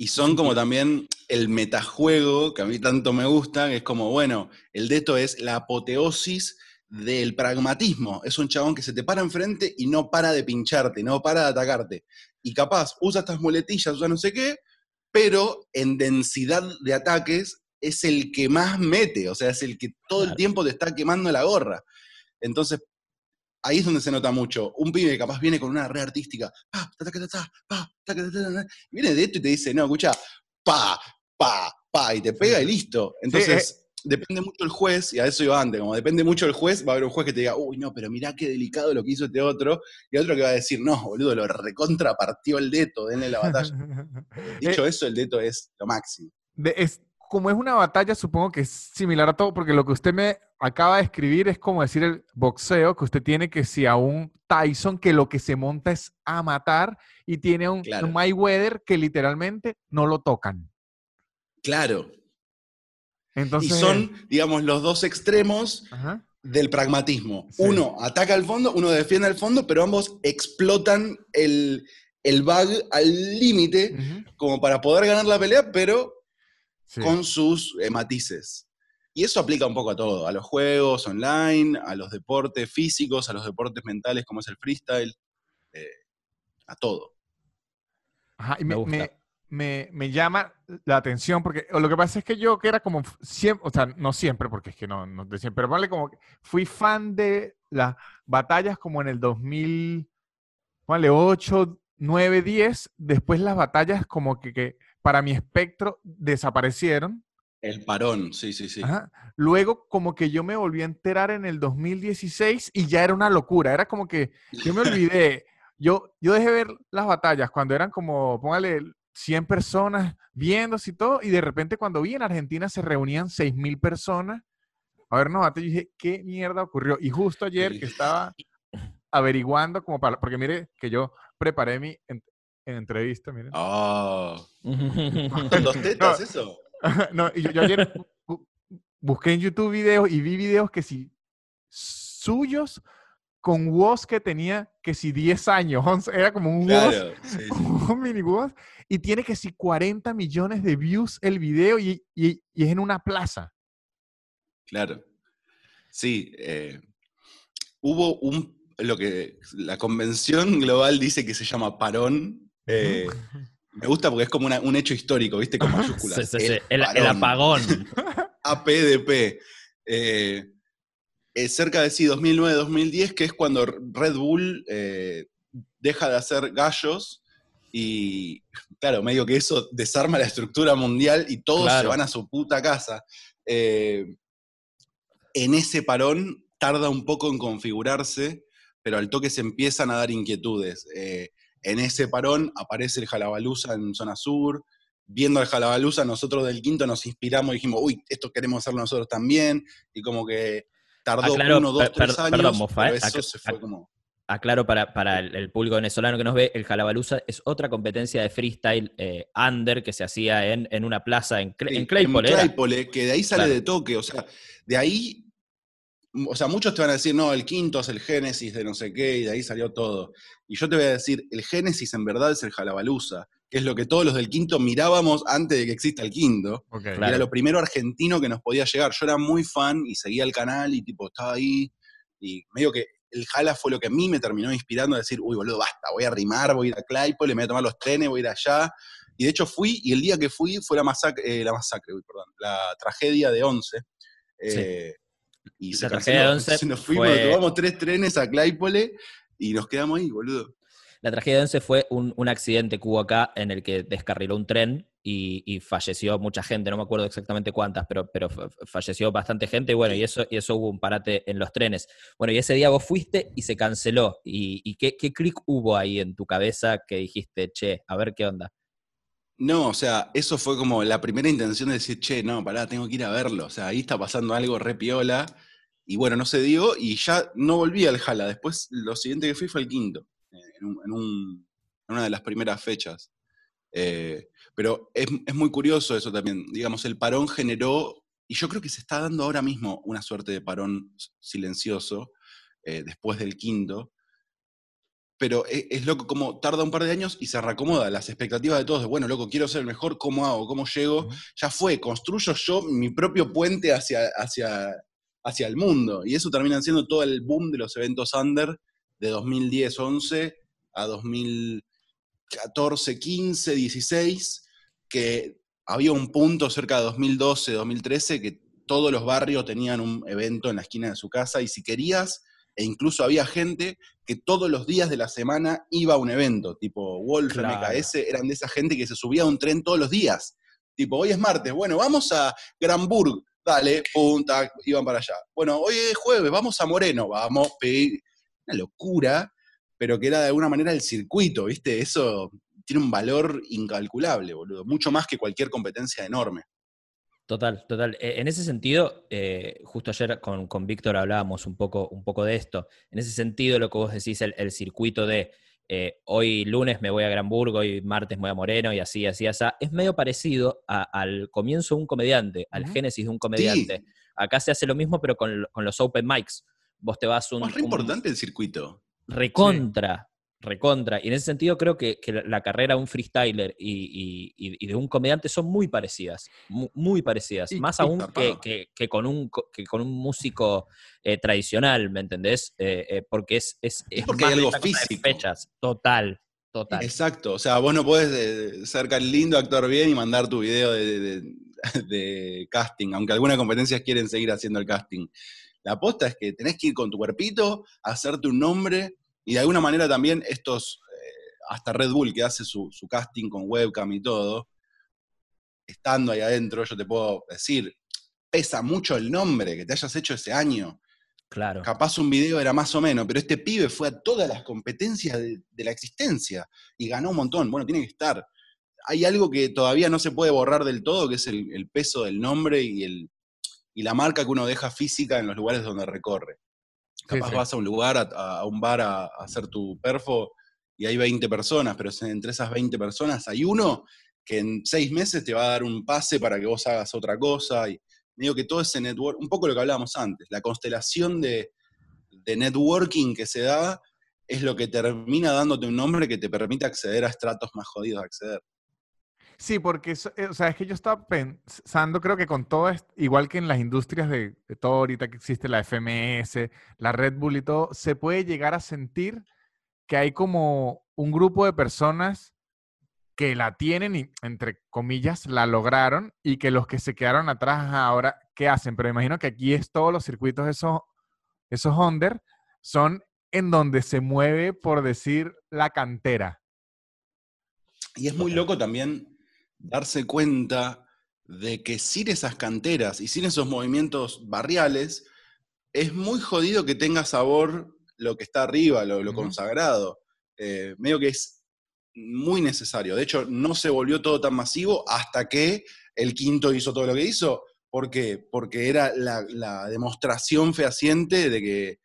Y son como también el metajuego que a mí tanto me gusta, que es como, bueno, el Deto es la apoteosis del pragmatismo. Es un chabón que se te para enfrente y no para de pincharte, no para de atacarte. Y capaz usa estas muletillas, usa no sé qué, pero en densidad de ataques es el que más mete, o sea, es el que todo el tiempo te está quemando la gorra. Entonces, ahí es donde se nota mucho. Un pibe que capaz viene con una red artística, viene de esto y te dice, no, escucha, pa, pa, pa, y te pega y listo. Entonces, depende mucho el juez, y a eso iba antes, como depende mucho el juez, va a haber un juez que te diga, uy, no, pero mirá qué delicado lo que hizo este otro, y otro que va a decir, no, boludo, lo recontrapartió el deto, denle la batalla. Dicho eh, eso, el deto es lo máximo. es, como es una batalla, supongo que es similar a todo, porque lo que usted me acaba de escribir es como decir el boxeo, que usted tiene que si a un Tyson que lo que se monta es a matar, y tiene a un, un Mayweather que literalmente no lo tocan. Claro, y son, digamos, los dos extremos del pragmatismo. Uno ataca al fondo, uno defiende al fondo, pero ambos explotan el, el bug al límite como para poder ganar la pelea, pero con sus eh, matices. Y eso aplica un poco a todo, a los juegos online, a los deportes físicos, a los deportes mentales como es el freestyle, eh, a todo. Ajá, y me, me, me, llama la atención porque lo que pasa es que yo que era como siempre, o sea, no siempre, porque es que no, no de siempre, pero vale como fui fan de las batallas como en el 2000, vale, 8, 9, 10, después las batallas como que, que para mi espectro desaparecieron. El parón, sí, sí, sí. Luego, como que yo me volví a enterar en el 2016 y ya era una locura. Era como que yo me olvidé. Yo, yo dejé ver las batallas cuando eran como, póngale, 100 personas viéndose y todo, y de repente cuando vi en Argentina se reunían 6.000 personas. A ver, no, yo dije, ¿qué mierda ocurrió? Y justo ayer que estaba averiguando como para, porque mire que yo preparé mi entrevista, miren. Oh. ¿Dos tetas eso? no, y yo, ayer busqué en YouTube videos y vi videos que si suyos con voz que tenía que si 10 años, era como un un mini voz, y tiene que si 40 millones de views el video y, es en una plaza. Claro. Sí, eh, hubo un, lo que la convención global dice que se llama parón. Eh, me gusta porque es como un hecho histórico, ¿viste? Con mayúsculas. El, apagón. APDP. Eh, cerca de sí, 2009-2010, que es cuando Red Bull eh, deja de hacer gallos y, claro, medio que eso desarma la estructura mundial y todos se van a su puta casa. en ese parón tarda un poco en configurarse, pero al toque se empiezan a dar inquietudes. Eh, en ese parón aparece el Jalabaluza en zona sur. Viendo el Jalabaluza, nosotros del quinto nos inspiramos y dijimos, uy, esto queremos hacerlo nosotros también. Y como que tardó uno, dos, tres años. Perdón, Mofa, eso se fue como. Aclaro para, para el, público venezolano que nos ve, el Jalabaluza es otra competencia de freestyle eh, under que se hacía en, en una plaza en, en Claypole. En Claypole, que de ahí sale de toque. O sea, de ahí o sea, muchos te van a decir, no, el quinto es el génesis de no sé qué, y de ahí salió todo. Y yo te voy a decir, el génesis en verdad es el Jalabaluza, que es lo que todos los del quinto mirábamos antes de que exista el quinto. Era lo primero argentino que nos podía llegar. Yo era muy fan y seguía el canal y tipo, estaba ahí. Y medio que el Jala fue lo que a mí me terminó inspirando a decir, uy, boludo, basta, voy a rimar, voy a ir a Claypole, me voy a tomar los trenes, voy a ir allá. Y de hecho fui, y el día que fui fue la masacre, eh, la masacre, perdón, la tragedia de Once. Eh, y se, canceló. nos fuimos, tomamos tres trenes a Claypole y nos quedamos ahí, boludo. La tragedia de Once fue un, accidente que hubo acá en el que descarriló un tren y, falleció mucha gente, no me acuerdo exactamente cuántas, pero, pero falleció bastante gente y bueno, y eso, y eso hubo un parate en los trenes. Bueno, y ese día vos fuiste y se canceló. ¿Y, qué, qué clic hubo ahí en tu cabeza que dijiste, che, a ver qué onda? No, o sea, eso fue como la primera intención de decir, che, no, pará, tengo que ir a verlo. O sea, ahí está pasando algo re piola. Y bueno, no se dio y ya no volví al Jala. Después, lo siguiente que fui fue el quinto, en, una de las primeras fechas. Eh, pero es, muy curioso eso también. Digamos, el parón generó, y yo creo que se está dando ahora mismo una suerte de parón silencioso eh, después del quinto, pero e, es, loco como tarda un par de años y se reacomoda las expectativas de todos, de bueno, loco, quiero ser el mejor, ¿cómo hago? ¿Cómo llego? Ya fue, construyo yo mi propio puente hacia, hacia, hacia el mundo. Y eso termina siendo todo el boom de los eventos under de 2010-11 a 2014, 15, 16, que había un punto cerca de 2012, 2013 que todos los barrios tenían un evento en la esquina de su casa y si querías e incluso había gente que todos los días de la semana iba a un evento, tipo Wolf, MKS, eran de esa gente que se subía a un tren todos los días. Tipo, hoy es martes, bueno, vamos a Granburg, dale, punta, iban para allá. Bueno, hoy es jueves, vamos a Moreno, vamos, una locura, pero que era de alguna manera el circuito, ¿viste? Eso tiene un valor incalculable, boludo, mucho más que cualquier competencia enorme. Total, total. E, en ese sentido, eh, justo ayer con, Víctor hablábamos un poco, un poco de esto. En ese sentido, lo que vos decís, el, circuito de eh, hoy lunes me voy a Granburgo, hoy martes me voy a Moreno y así, así, así, es medio parecido al comienzo de un comediante, al génesis de un comediante. Acá se hace lo mismo, pero con, los open mics. Vos te vas un. Es importante el circuito. Recontra, recontra. Y en ese sentido creo que, la carrera de un freestyler y, de un comediante son muy parecidas, muy, parecidas. Más aún que, con un, con un músico eh, tradicional, ¿me entendés? Eh, eh, porque es, es, porque hay algo físico. Fechas. Total, total. Exacto. O sea, vos no podés ser lindo, actuar bien y mandar tu video de, de casting, aunque algunas competencias quieren seguir haciendo el casting. La aposta es que tenés que ir con tu cuerpito, hacerte un nombre y de alguna manera también estos, eh, hasta Red Bull que hace su, casting con webcam y todo, estando ahí adentro, yo te puedo decir, pesa mucho el nombre que te hayas hecho ese año. Claro. Capaz un video era más o menos, pero este pibe fue a todas las competencias de, la existencia y ganó un montón. Bueno, tiene que estar. Hay algo que todavía no se puede borrar del todo, que es el, peso del nombre y, el, y la marca que uno deja física en los lugares donde recorre. Capaz vas a un lugar, a, un bar a, hacer tu perfo y hay 20 personas, pero entre esas 20 personas hay uno que en seis meses te va a dar un pase para que vos hagas otra cosa. Y digo que todo ese network, un poco lo que hablábamos antes, la constelación de, networking que se da es lo que termina dándote un nombre que te permite acceder a estratos más jodidos de acceder. Sí, porque eh, o sea, es que yo estaba pensando, creo que con todo esto, igual que en las industrias de, de, todo ahorita que existe la FMS, la Red Bull y todo, se puede llegar a sentir que hay como un grupo de personas que la tienen y, entre comillas, la lograron y que los que se quedaron atrás ahora, ¿qué hacen? Pero imagino que aquí es todos los circuitos, esos, esos under, son en donde se mueve, por decir, la cantera. Y es muy loco también darse cuenta de que sin esas canteras y sin esos movimientos barriales, es muy jodido que tenga sabor lo que está arriba, lo, consagrado. Eh, medio que es muy necesario. De hecho, no se volvió todo tan masivo hasta que el quinto hizo todo lo que hizo. ¿Por qué? Porque era la, la demostración fehaciente de que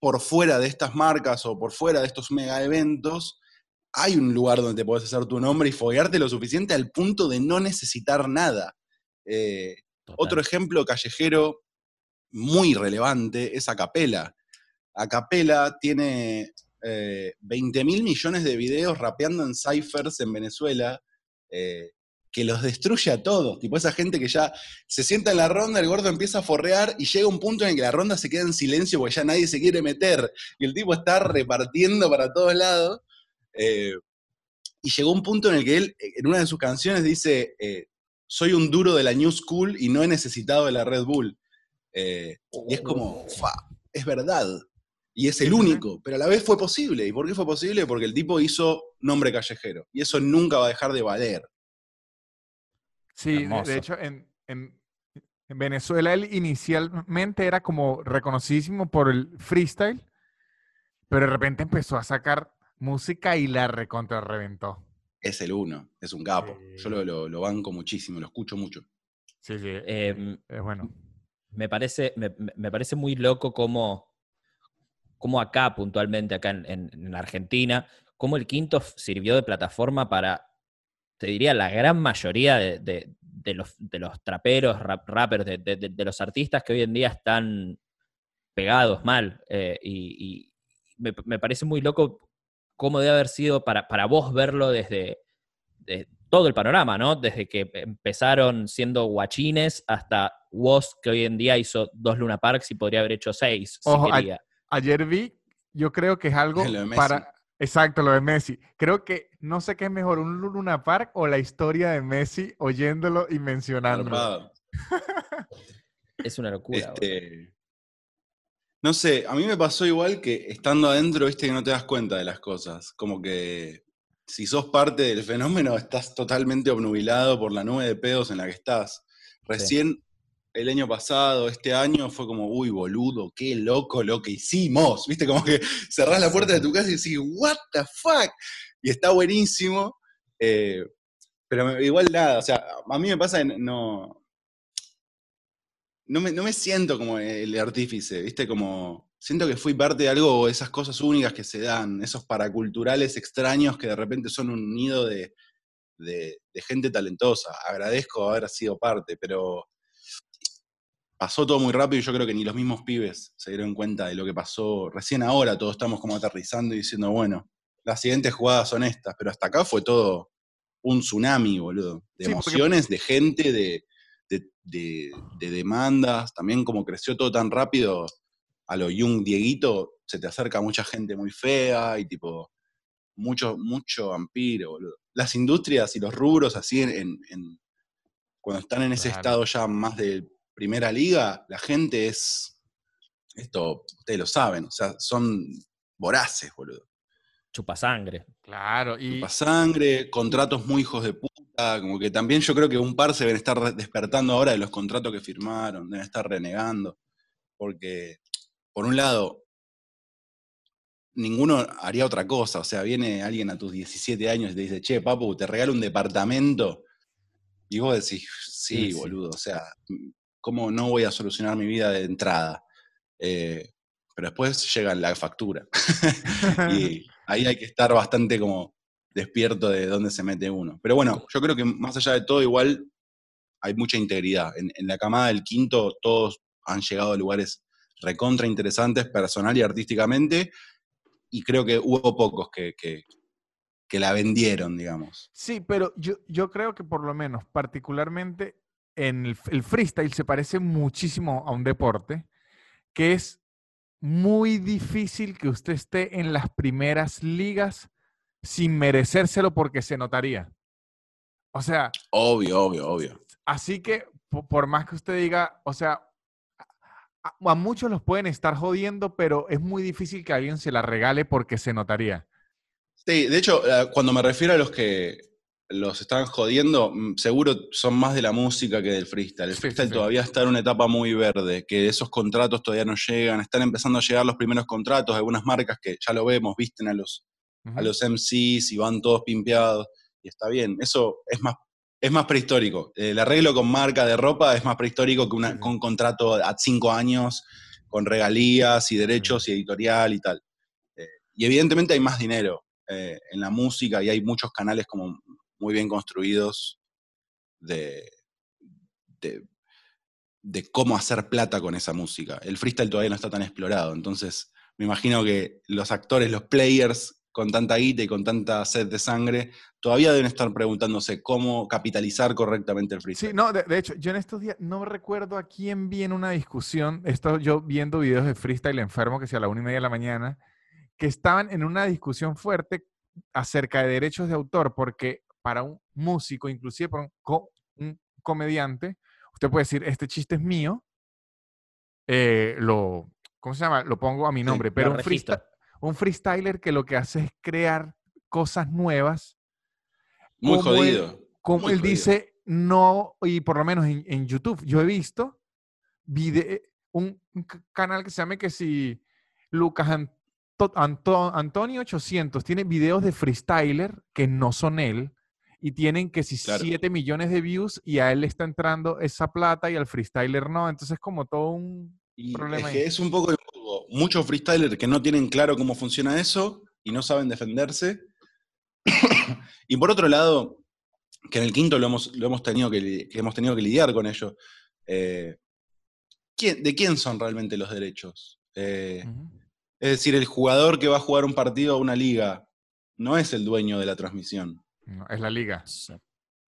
por fuera de estas marcas o por fuera de estos mega eventos, hay un lugar donde te puedes hacer tu nombre y foguearte lo suficiente al punto de no necesitar nada. Eh, otro ejemplo callejero muy relevante es Acapela. Acapela tiene 20 eh, mil millones de videos rapeando en ciphers en Venezuela. Eh, que los destruye a todos. Tipo, esa gente que ya se sienta en la ronda, el gordo empieza a forrear y llega un punto en el que la ronda se queda en silencio porque ya nadie se quiere meter. Y el tipo está repartiendo para todos lados. Eh, y llegó un punto en el que él, en una de sus canciones, dice: eh, Soy un duro de la New School y no he necesitado de la Red Bull. Eh, y es como, es verdad. Y es el único, pero a la vez fue posible. ¿Y por qué fue posible? Porque el tipo hizo nombre callejero. Y eso nunca va a dejar de valer. Sí, de hecho, en, Venezuela él inicialmente era como reconocidísimo por el freestyle, pero de repente empezó a sacar música y la recontra reventó. Es el uno, es un capo. Yo lo, banco muchísimo, lo escucho mucho. Sí, sí, em, es bueno. Me parece, me, parece muy loco como, como acá, puntualmente, acá en, en Argentina, cómo el quinto sirvió de plataforma para te diría, la gran mayoría de, los, traperos, rappers, de, los artistas que hoy en día están pegados mal. Eh, y, me, parece muy loco cómo debe haber sido para, para vos verlo desde, todo el panorama, ¿no? Desde que empezaron siendo guachines hasta vos, que hoy en día hizo dos Luna Parks y podría haber hecho seis. ayer vi, yo creo que es algo para Exacto, lo de Messi. Creo que no sé qué es mejor, un Luna Park o la historia de Messi oyéndolo y mencionándolo. es una locura. Este, no sé, a mí me pasó igual que estando adentro, viste que no te das cuenta de las cosas. Como que si sos parte del fenómeno, estás totalmente obnubilado por la nube de pedos en la que estás. Recién el año pasado, este año, fue como, uy, boludo, qué loco lo que hicimos. Viste, como que cerrás la puerta de tu casa y decís, what the fuck. Y está buenísimo. Eh, pero igual nada, o sea, a mí me pasa no. No me, no me siento como el artífice, ¿viste? Como. Siento que fui parte de algo, esas cosas únicas que se dan, esos paraculturales extraños que de repente son un nido de, de gente talentosa. Agradezco haber sido parte, pero pasó todo muy rápido y yo creo que ni los mismos pibes se dieron cuenta de lo que pasó. Recién ahora todos estamos como aterrizando y diciendo, bueno, las siguientes jugadas son estas, pero hasta acá fue todo un tsunami, boludo, de emociones, de gente, de, de, demandas, también como creció todo tan rápido, a lo Young Dieguito se te acerca mucha gente muy fea y tipo, mucho, mucho vampiro, boludo. Las industrias y los rubros así en, cuando están en ese estado ya más de primera liga, la gente es, esto ustedes lo saben, o sea, son voraces, boludo. Chupasangre. Claro, y... Chupasangre, contratos muy hijos de puta, como que también yo creo que un par se deben estar despertando ahora de los contratos que firmaron, deben estar renegando, porque, por un lado, ninguno haría otra cosa, o sea, viene alguien a tus 17 años y te dice, che, papu, te regalo un departamento, y vos decís, sí, boludo, o sea, ¿cómo no voy a solucionar mi vida de entrada? Eh, pero después llega la factura. y ahí hay que estar bastante como despierto de dónde se mete uno. Pero bueno, yo creo que más allá de todo, igual hay mucha integridad. En, la camada del quinto, todos han llegado a lugares recontra interesantes personal y artísticamente, y creo que hubo pocos que, que la vendieron, digamos. Sí, pero yo, yo creo que por lo menos, particularmente en el, el freestyle, se parece muchísimo a un deporte que es muy difícil que usted esté en las primeras ligas sin merecérselo porque se notaría. O sea. Obvio, obvio, obvio. Así que, por más que usted diga, o sea, a, muchos los pueden estar jodiendo, pero es muy difícil que alguien se la regale porque se notaría. Sí, de hecho, eh, cuando me refiero a los que los están jodiendo, mm, seguro son más de la música que del freestyle. El freestyle todavía está en una etapa muy verde, que esos contratos todavía no llegan, están empezando a llegar los primeros contratos, algunas marcas que ya lo vemos, visten a los, a los MCs y van todos pimpeados, y está bien, eso es más es más prehistórico. El arreglo con marca de ropa es más prehistórico que un contrato a cinco años con regalías y derechos y editorial y tal. Eh, y evidentemente hay más dinero eh, en la música y hay muchos canales como muy bien construidos de, de, de, cómo hacer plata con esa música. El freestyle todavía no está tan explorado, entonces me imagino que los actores, los players con tanta guita y con tanta sed de sangre, todavía deben estar preguntándose cómo capitalizar correctamente el freestyle. Sí, no, de, hecho, yo en estos días no recuerdo a quién vi en una discusión, esto yo viendo videos de freestyle enfermo, que sea a la una y media de la mañana, que estaban en una discusión fuerte acerca de derechos de autor, porque para un músico, inclusive para un, comediante, usted puede decir, este chiste es mío, eh, lo, ¿cómo se llama? Lo pongo a mi nombre, pero un freestyle un freestyler que lo que hace es crear cosas nuevas. Muy jodido. como él dice, no, y por lo menos en, YouTube, yo he visto un, canal que se llama que si Lucas Antonio 800 tiene videos de freestyler que no son él y tienen que si 7 millones de views y a él le está entrando esa plata y al freestyler no. Entonces es como todo un problema. Es, que es un poco muchos freestylers que no tienen claro cómo funciona eso y no saben defenderse. y por otro lado, que en el quinto lo hemos, lo hemos, tenido, que, hemos tenido que lidiar con ello. Eh, ¿De quién son realmente los derechos? Eh, es decir, el jugador que va a jugar un partido a una liga no es el dueño de la transmisión. es la liga.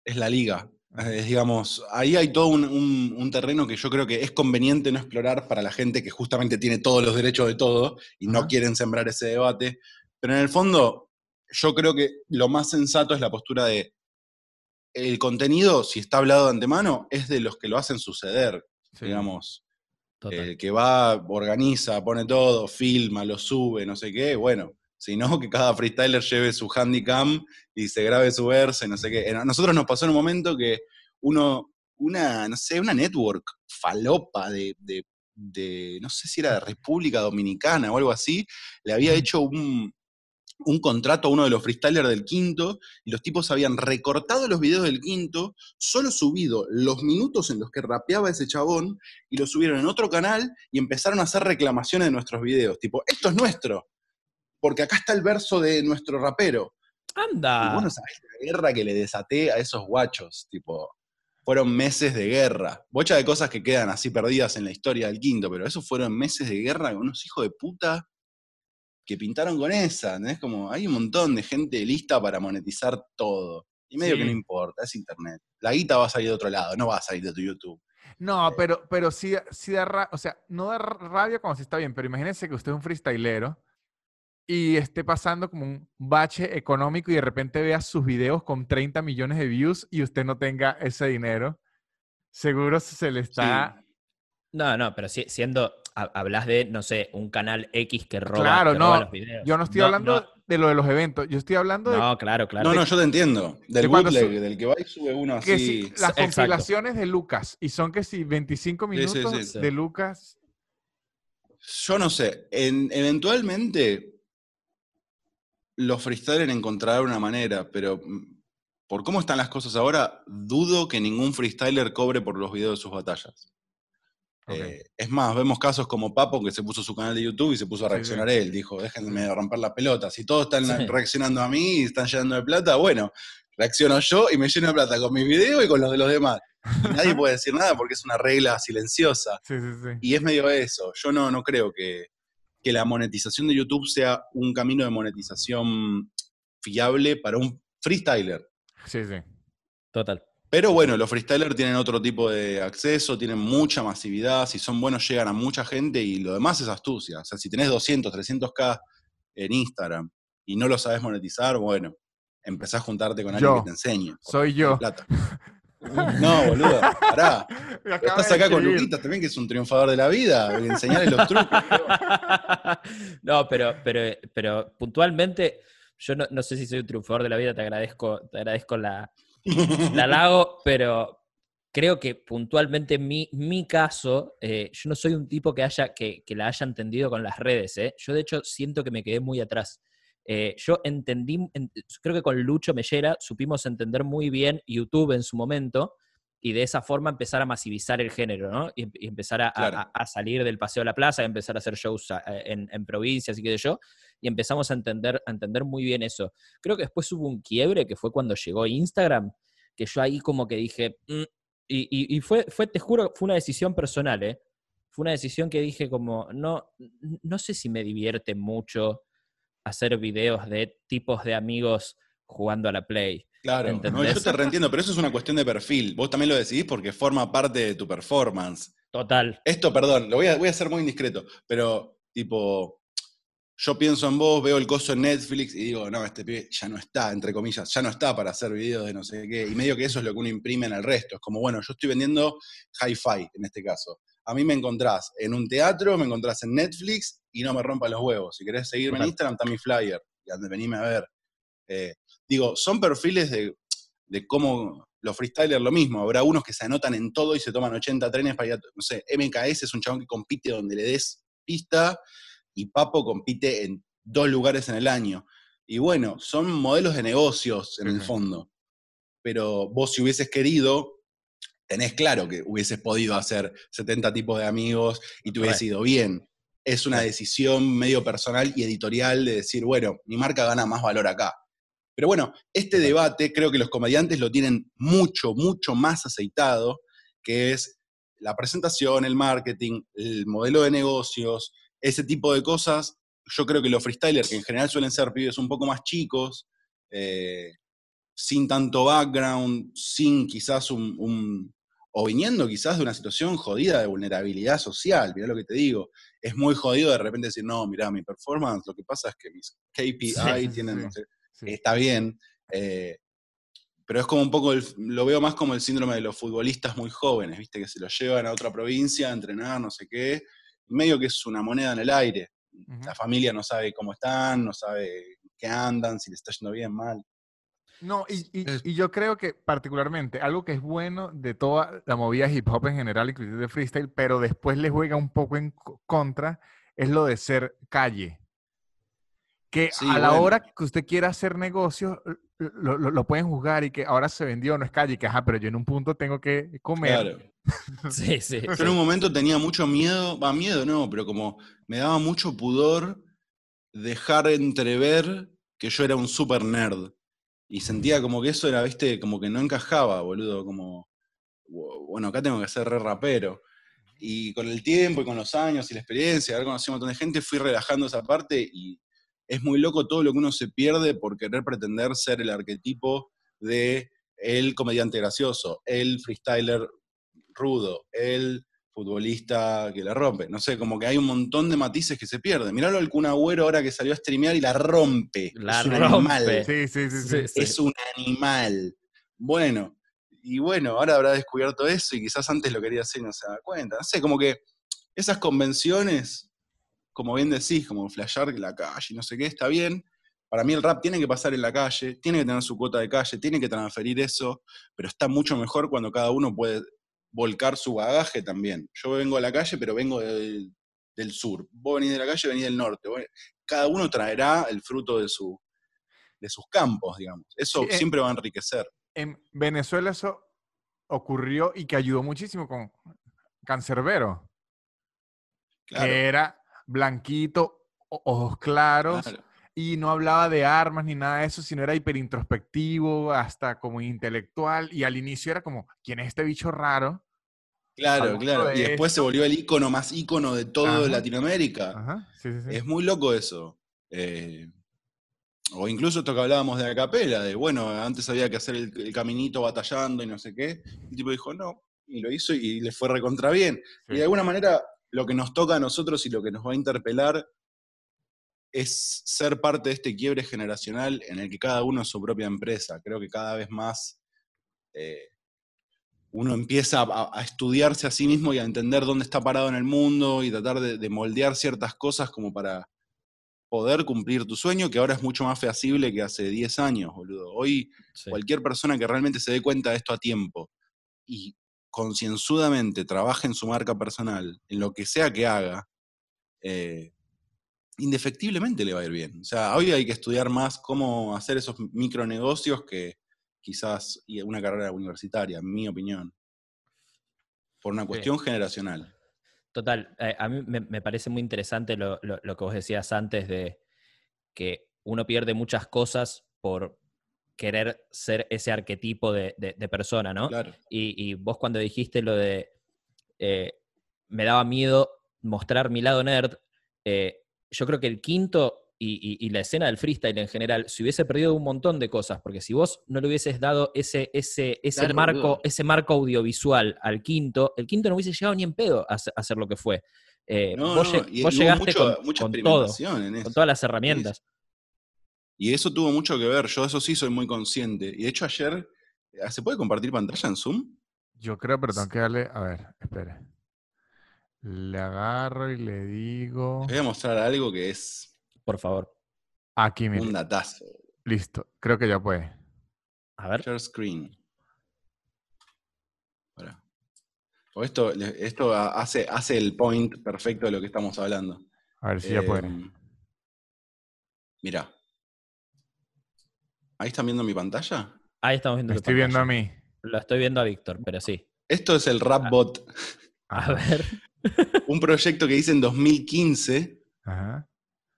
Es la liga. Eh, digamos, ahí hay todo un, terreno que yo creo que es conveniente no explorar para la gente que justamente tiene todos los derechos de todo y no quieren sembrar ese debate. Pero en el fondo, yo creo que lo más sensato es la postura de el contenido, si está hablado de antemano, es de los que lo hacen suceder, digamos. El que va, organiza, pone todo, filma, lo sube, no sé qué, bueno, sino que cada freestyler lleve su handicam y se grabe su verse, no sé qué. A nosotros nos pasó en un momento que uno, una, no sé, una network falopa de, no sé si era de República Dominicana o algo así, le había hecho un, un contrato a uno de los freestylers del quinto y los tipos habían recortado los videos del quinto, solo subido los minutos en los que rapeaba ese chabón y lo subieron en otro canal y empezaron a hacer reclamaciones de nuestros videos, tipo, esto es nuestro porque acá está el verso de nuestro rapero. Anda. Y bueno, sabes la guerra que le desaté a esos guachos, tipo, fueron meses de guerra. Bocha de cosas que quedan así perdidas en la historia del quinto, pero esos fueron meses de guerra con unos hijos de puta que pintaron con esa, Es Como hay un montón de gente lista para monetizar todo. Y medio que no importa, es internet. La guita va a salir de otro lado, no va a salir de tu YouTube. No, eh. pero, pero sí, sí da rabia, o sea, no da rabia como si está bien, pero imagínense que usted es un freestylero y esté pasando como un bache económico y de repente vea sus videos con 30 millones de views y usted no tenga ese dinero, seguro se le está... No, no, pero siendo, hablas de, no sé, un canal X que roba, claro, no, los videos. Yo no estoy hablando de lo de los eventos, yo estoy hablando de... No, claro, claro. No, no, yo te entiendo. Del bootleg, del que va y sube uno así. las compilaciones de Lucas, y son que si 25 minutos de Lucas... Yo no sé, en, eventualmente los freestylers encontrarán una manera, pero mm, por cómo están las cosas ahora, dudo que ningún freestyler cobre por los videos de sus batallas. Eh, es más, vemos casos como Papo que se puso su canal de YouTube y se puso a reaccionar él. Dijo, déjenme romper la pelota. Si todos están reaccionando a mí y están llenando de plata, bueno, reacciono yo y me lleno de plata con mis videos y con los de los demás. nadie puede decir nada porque es una regla silenciosa. y es medio eso. Yo no, no creo que, que la monetización de YouTube sea un camino de monetización fiable para un freestyler. Sí, sí. Total. Pero bueno, los freestylers tienen otro tipo de acceso, tienen mucha masividad, si son buenos llegan a mucha gente y lo demás es astucia. O sea, si tenés 200, 300k en Instagram y no lo sabes monetizar, bueno, empezás a juntarte con alguien que te enseñe. Soy yo. No, boludo, pará. Estás acá con Luquitas también, que es un triunfador de la vida, enseñarle los trucos. no, pero, pero, pero puntualmente, yo no, sé si soy un triunfador de la vida, te agradezco, te agradezco la, la halago, pero creo que puntualmente en mi, mi caso, eh, yo no soy un tipo que, haya, que, que la haya entendido con las redes. ¿eh? Yo de hecho siento que me quedé muy atrás. Eh, yo entendí, creo que con Lucho Mellera supimos entender muy bien YouTube en su momento y de esa forma empezar a masivizar el género, ¿no? Y, empezar a, salir del paseo a la plaza, empezar a hacer shows en, en provincias y qué sé yo, y empezamos a entender, a entender muy bien eso. Creo que después hubo un quiebre que fue cuando llegó Instagram, que yo ahí como que dije, mm", y, y, fue, fue, te juro, fue una decisión personal, ¿eh? Fue una decisión que dije como, no, no sé si me divierte mucho hacer videos de tipos de amigos jugando a la Play. Claro, no, yo te reentiendo, pero eso es una cuestión de perfil. Vos también lo decidís porque forma parte de tu performance. Total. Esto, perdón, lo voy a, voy a ser muy indiscreto, pero tipo, yo pienso en vos, veo el coso en Netflix y digo, no, este pibe ya no está, entre comillas, ya no está para hacer videos de no sé qué. Y medio que eso es lo que uno imprime en el resto. Es como, bueno, yo estoy vendiendo hi-fi en este caso. A mí me encontrás en un teatro, me encontrás en Netflix y no me rompa los huevos. Si querés seguirme en Instagram, está mi flyer. Y venime a ver. Eh, digo, son perfiles de, de cómo los freestylers lo mismo. Habrá unos que se anotan en todo y se toman 80 trenes para ir a, no sé, MKS es un chabón que compite donde le des pista y Papo compite en dos lugares en el año. Y bueno, son modelos de negocios en el fondo. Pero vos si hubieses querido, tenés claro que hubieses podido hacer 70 tipos de amigos y te hubiese ido bien es una decisión medio personal y editorial de decir, bueno, mi marca gana más valor acá. Pero bueno, este debate creo que los comediantes lo tienen mucho, mucho más aceitado, que es la presentación, el marketing, el modelo de negocios, ese tipo de cosas. Yo creo que los freestylers, que en general suelen ser pibes un poco más chicos, eh, sin tanto background, sin quizás un, o viniendo quizás de una situación jodida de vulnerabilidad social, mirá lo que te digo, es muy jodido de repente decir, no, mira, mi performance, lo que pasa es que mis KPI tienen, está bien, eh, pero es como un poco, lo veo más como el síndrome de los futbolistas muy jóvenes, viste, que se los llevan a otra provincia a entrenar, no sé qué, medio que es una moneda en el aire. La familia no sabe cómo están, no sabe qué andan, si les está yendo bien, mal. No, y, yo creo que particularmente algo que es bueno de toda la movida hip hop en general, inclusive de freestyle, pero después le juega un poco en contra, es lo de ser calle. Que a la hora que usted quiera hacer negocios, lo, pueden juzgar y que ahora se vendió, no es calle, que ajá, pero yo en un punto tengo que comer. Claro. sí, sí. Yo en un momento tenía mucho miedo, va, miedo no, pero como me daba mucho pudor dejar entrever que yo era un super nerd. Y sentía como que eso era, viste, como que no encajaba, boludo, como, bueno, acá tengo que ser re rapero. Y con el tiempo y con los años y la experiencia, haber conocido un montón de gente, fui relajando esa parte y es muy loco todo lo que uno se pierde por querer pretender ser el arquetipo de el comediante gracioso, el freestyler rudo, el futbolista que la rompe. No sé, como que hay un montón de matices que se pierden. Miralo al Kun Agüero ahora que salió a streamear y la rompe. La es un animal. Sí, sí, sí, Es un animal. Bueno, y bueno, ahora habrá descubierto eso y quizás antes lo quería hacer y no se da cuenta. No sé, como que esas convenciones, como bien decís, como flashear la calle y no sé qué, está bien. Para mí el rap tiene que pasar en la calle, tiene que tener su cuota de calle, tiene que transferir eso, pero está mucho mejor cuando cada uno puede volcar su bagaje también. Yo vengo a la calle, pero vengo del, sur. Vos venís de la calle, venís del norte. Cada uno traerá el fruto de, su, de sus campos, digamos. Eso siempre va a enriquecer. En Venezuela eso ocurrió y que ayudó muchísimo con Cancerbero. Que era blanquito, ojos claros. Y no hablaba de armas ni nada de eso, sino era hiperintrospectivo, hasta como intelectual, y al inicio era como, ¿quién es este bicho raro? Claro, claro. Y después se volvió el icono más icono de todo Latinoamérica. Es muy loco eso. Eh, o incluso esto que hablábamos de acapela, de bueno, antes había que hacer el, caminito batallando y no sé qué. El tipo dijo, no, y lo hizo y le fue recontra bien. Y de alguna manera, lo que nos toca a nosotros y lo que nos va a interpelar es ser parte de este quiebre generacional en el que cada uno es su propia empresa. Creo que cada vez más eh, uno empieza a, estudiarse a sí mismo y a entender dónde está parado en el mundo y tratar de, moldear ciertas cosas como para poder cumplir tu sueño, que ahora es mucho más feasible que hace 10 años, boludo. Hoy cualquier persona que realmente se dé cuenta de esto a tiempo y concienzudamente trabaje en su marca personal, en lo que sea que haga, eh, indefectiblemente le va a ir bien. O sea, hoy hay que estudiar más cómo hacer esos micronegocios que quizás una carrera universitaria, en mi opinión. Por una cuestión generacional. Total, eh, a mí me, parece muy interesante lo, que vos decías antes de que uno pierde muchas cosas por querer ser ese arquetipo de, persona, ¿no? Claro. Y, vos cuando dijiste lo de eh, me daba miedo mostrar mi lado nerd, eh, yo creo que el quinto y, la escena del freestyle en general se hubiese perdido un montón de cosas, porque si vos no le hubieses dado ese, ese, ese, marco, ese marco audiovisual al quinto, el quinto no hubiese llegado ni en pedo a, hacer lo que fue. Eh, vos, llegaste con, todo, con todas las herramientas. Y eso tuvo mucho que ver, yo eso sí soy muy consciente. Y de hecho ayer, ¿se puede compartir pantalla en Zoom? Yo creo, pero tengo que darle, a ver, espere. Le agarro y le digo. voy a mostrar algo que es. Por favor. Aquí, mira. Un datazo. Listo, creo que ya puede. A ver. Share screen. Ahora. esto, esto hace, hace el point perfecto de lo que estamos hablando. A ver si ya puede. Em, mira. ¿Ahí están viendo mi pantalla? Ahí estamos viendo. Lo estoy viendo a mí. Lo estoy viendo a Víctor, pero sí. Esto es el Rapbot. A ver. un proyecto que hice en 2015,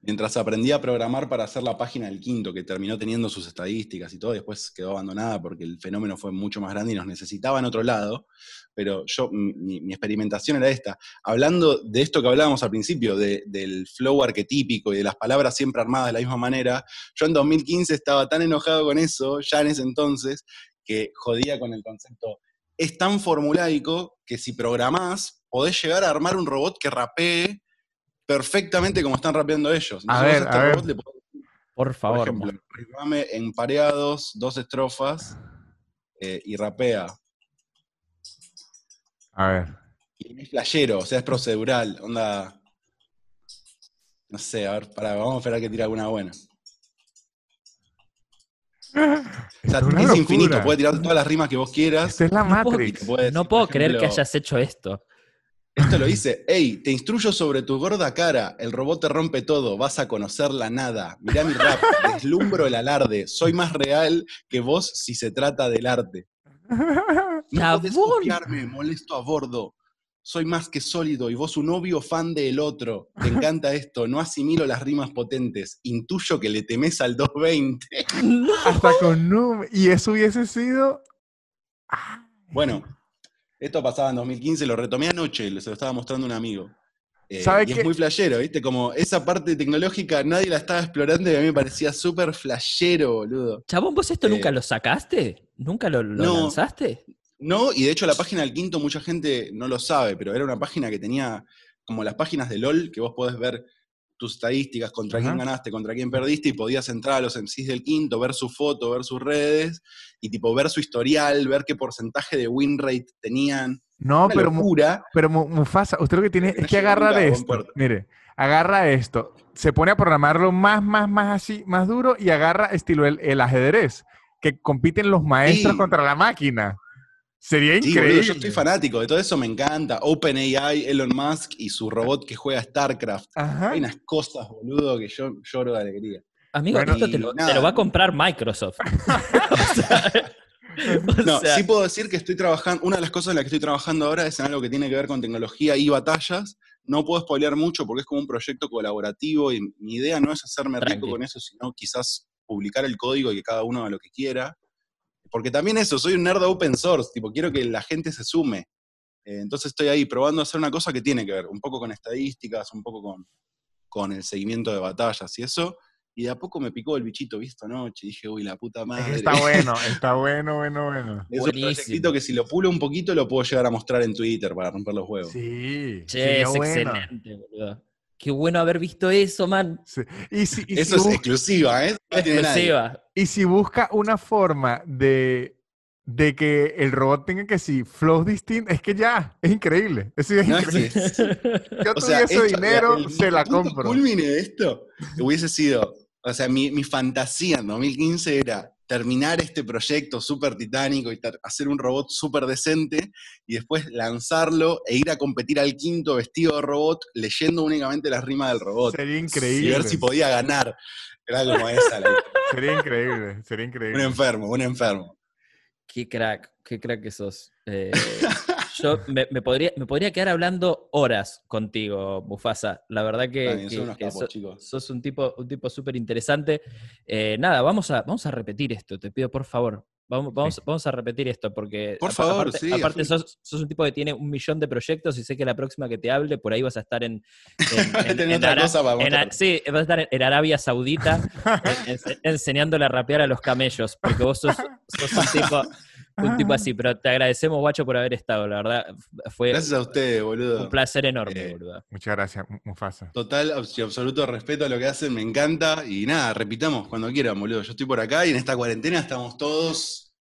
mientras aprendía a programar para hacer la página del quinto, que terminó teniendo sus estadísticas y todo, después quedó abandonada porque el fenómeno fue mucho más grande y nos necesitaba en otro lado, pero yo, mi, experimentación era esta. Hablando de esto que hablábamos al principio, del flow arquetípico y de las palabras siempre armadas de la misma manera, yo en 2015 estaba tan enojado con eso, ya en ese entonces, que jodía con el concepto. Es tan formulaico que si programás, podés llegar a armar un robot que rapee perfectamente como están rapeando ellos. a ver, a ver. por favor. Por ejemplo, en pareados, dos estrofas eh, y rapea. A ver. Y es playero, o sea, es procedural. Onda. No sé, a ver, para, vamos a esperar que tire alguna buena. O sea, es, infinito, puede tirar todas las rimas que vos quieras. es la Matrix. No puedo, creer que hayas hecho esto. Esto lo dice, hey, te instruyo sobre tu gorda cara, el robot te rompe todo, vas a conocer la nada. Mirá mi rap, deslumbro el alarde, soy más real que vos si se trata del arte. No podés copiarme, molesto a bordo soy más que sólido y vos un obvio fan del otro. Te encanta esto, no asimilo las rimas potentes. Intuyo que le temes al 220. Hasta con Num. Y eso hubiese sido. Bueno, esto pasaba en 2015, lo retomé anoche, se lo estaba mostrando un amigo. Eh, y es muy flashero, ¿viste? Como esa parte tecnológica nadie la estaba explorando y a mí me parecía súper flashero, boludo. Chabón, ¿vos esto nunca eh, lo sacaste? ¿Nunca lo, lanzaste? No, y de hecho la página del quinto mucha gente no lo sabe, pero era una página que tenía como las páginas de LOL, que vos podés ver tus estadísticas, contra quién ganaste, contra quién perdiste, y podías entrar a los MCs del quinto, ver su foto, ver sus redes, y tipo ver su historial, ver qué porcentaje de win rate tenían. No, pero, pero Mufasa, usted lo que tiene es que agarrar esto. Mire, agarra esto, se pone a programarlo más, más, más así, más duro, y agarra estilo el, ajedrez, que compiten los maestros contra la máquina. Sería increíble. yo estoy fanático, de todo eso me encanta. OpenAI, Elon Musk y su robot que juega StarCraft. Hay unas cosas, boludo, que yo lloro de alegría. Amigo, esto te lo, va a comprar Microsoft. no, sí puedo decir que estoy trabajando, una de las cosas en las que estoy trabajando ahora es en algo que tiene que ver con tecnología y batallas. No puedo spoilear mucho porque es como un proyecto colaborativo y mi idea no es hacerme rico con eso, sino quizás publicar el código y que cada uno haga lo que quiera. Porque también eso, soy un nerd open source, tipo, quiero que la gente se sume. Eh, entonces estoy ahí probando a hacer una cosa que tiene que ver un poco con estadísticas, un poco con, con el seguimiento de batallas y eso. y de a poco me picó el bichito, visto anoche, y dije, uy, la puta madre. Está bueno, está bueno, bueno, bueno. Es un proyectito que si lo pulo un poquito lo puedo llegar a mostrar en Twitter para romper los huevos. Sí, che, es excelente, boludo. Qué bueno haber visto eso, man. Y si, eso es exclusiva, ¿eh? exclusiva. Y si busca una forma de, de que el robot tenga que si flows distintos, es que ya, es increíble. Eso es increíble. Yo tuviese dinero, se la compro. El culmine de esto hubiese sido, o sea, mi, mi fantasía en 2015 era terminar este proyecto súper titánico y hacer un robot súper decente y después lanzarlo e ir a competir al quinto vestido de robot leyendo únicamente las rimas del robot. Sería increíble. Y ver si podía ganar. Era como esa la Sería increíble, sería increíble. Un enfermo, un enfermo. Qué crack, qué crack que sos. Eh, yo me, podría, me podría quedar hablando horas contigo, Mufasa. La verdad que, sos, un tipo un tipo súper interesante. Eh, nada, vamos a, vamos a repetir esto, te pido por favor. Vamos, vamos, vamos a repetir esto porque por favor, aparte, aparte sos, un tipo que tiene un millón de proyectos y sé que la próxima que te hable por ahí vas a estar en, en, sí, vas a estar en Arabia Saudita enseñándole a rapear a los camellos porque vos sos, sos un tipo un tipo así, pero te agradecemos, guacho, por haber estado, la verdad. Fue gracias a ustedes, boludo. Un placer enorme, eh, boludo. Muchas gracias, Mufasa. Total y absoluto respeto a lo que hacen, me encanta. Y nada, repitamos cuando quieran, boludo. Yo estoy por acá y en esta cuarentena estamos todos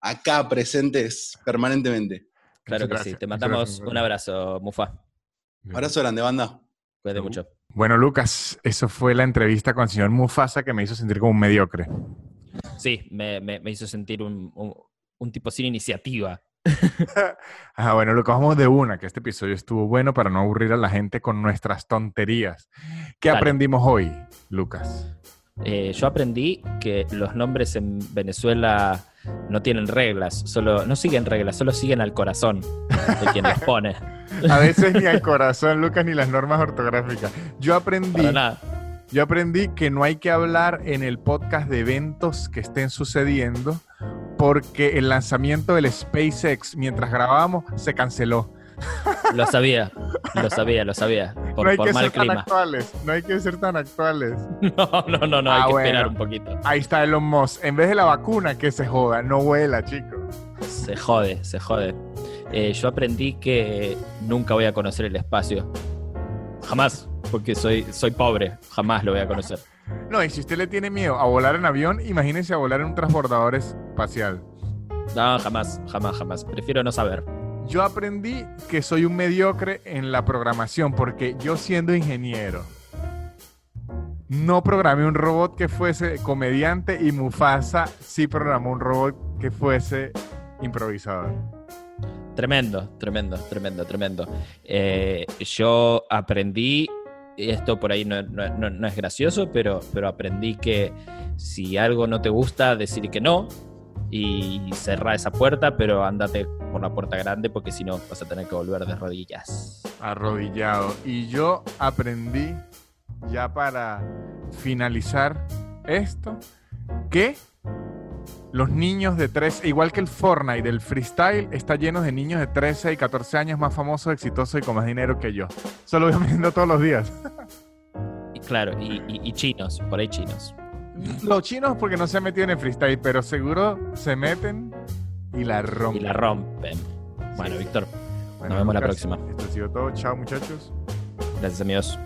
acá presentes permanentemente. Claro que sí. Te mandamos un abrazo, Mufa. Abrazo grande, banda. Cuídate mucho. Bueno, Lucas, eso fue la entrevista con el señor Mufasa que me hizo sentir como un mediocre. Sí, me, hizo sentir un, un tipo sin iniciativa. ah, bueno, lo vamos de una, que este episodio estuvo bueno para no aburrir a la gente con nuestras tonterías. ¿Qué aprendimos hoy, Lucas? Eh, yo aprendí que los nombres en Venezuela no tienen reglas, solo, no siguen reglas, solo siguen al corazón de quien los pone. a veces ni al corazón, Lucas, ni las normas ortográficas. Yo aprendí yo aprendí que no hay que hablar en el podcast de eventos que estén sucediendo porque el lanzamiento del SpaceX mientras grabábamos se canceló. Lo sabía, lo sabía, lo sabía. Por, no hay que ser tan actuales, no hay que ser tan actuales. No, no, no, no, hay ah, que esperar un poquito. Ahí está Elon Musk. En vez de la vacuna, que se joda, no vuela, chicos. Se jode, se jode. Eh, yo aprendí que nunca voy a conocer el espacio. Jamás porque soy, soy pobre, jamás lo voy a conocer. No, y si usted le tiene miedo a volar en avión, imagínese a volar en un transbordador espacial. No, jamás, jamás, jamás. Prefiero no saber. Yo aprendí que soy un mediocre en la programación porque yo siendo ingeniero no programé un robot que fuese comediante y Mufasa sí programó un robot que fuese improvisador. Tremendo, tremendo, tremendo, tremendo. Eh, yo aprendí esto por ahí no, es gracioso, pero, pero aprendí que si algo no te gusta, decir que no y cerrar esa puerta, pero andate por la puerta grande porque si no vas a tener que volver de rodillas. Arrodillado. Y yo aprendí, ya para finalizar esto, que los niños de 13, igual que el Fortnite del freestyle, está lleno de niños de 13 y 14 años más famosos, exitosos y con más dinero que yo. Solo voy aprendiendo todos los días. Y claro, y, chinos, por ahí chinos. Los chinos porque no se han metido en el freestyle, pero seguro se meten y la rompen. Y la rompen. Bueno, Víctor, nos vemos la próxima. Esto ha sido todo. Chao, muchachos. Gracias, amigos.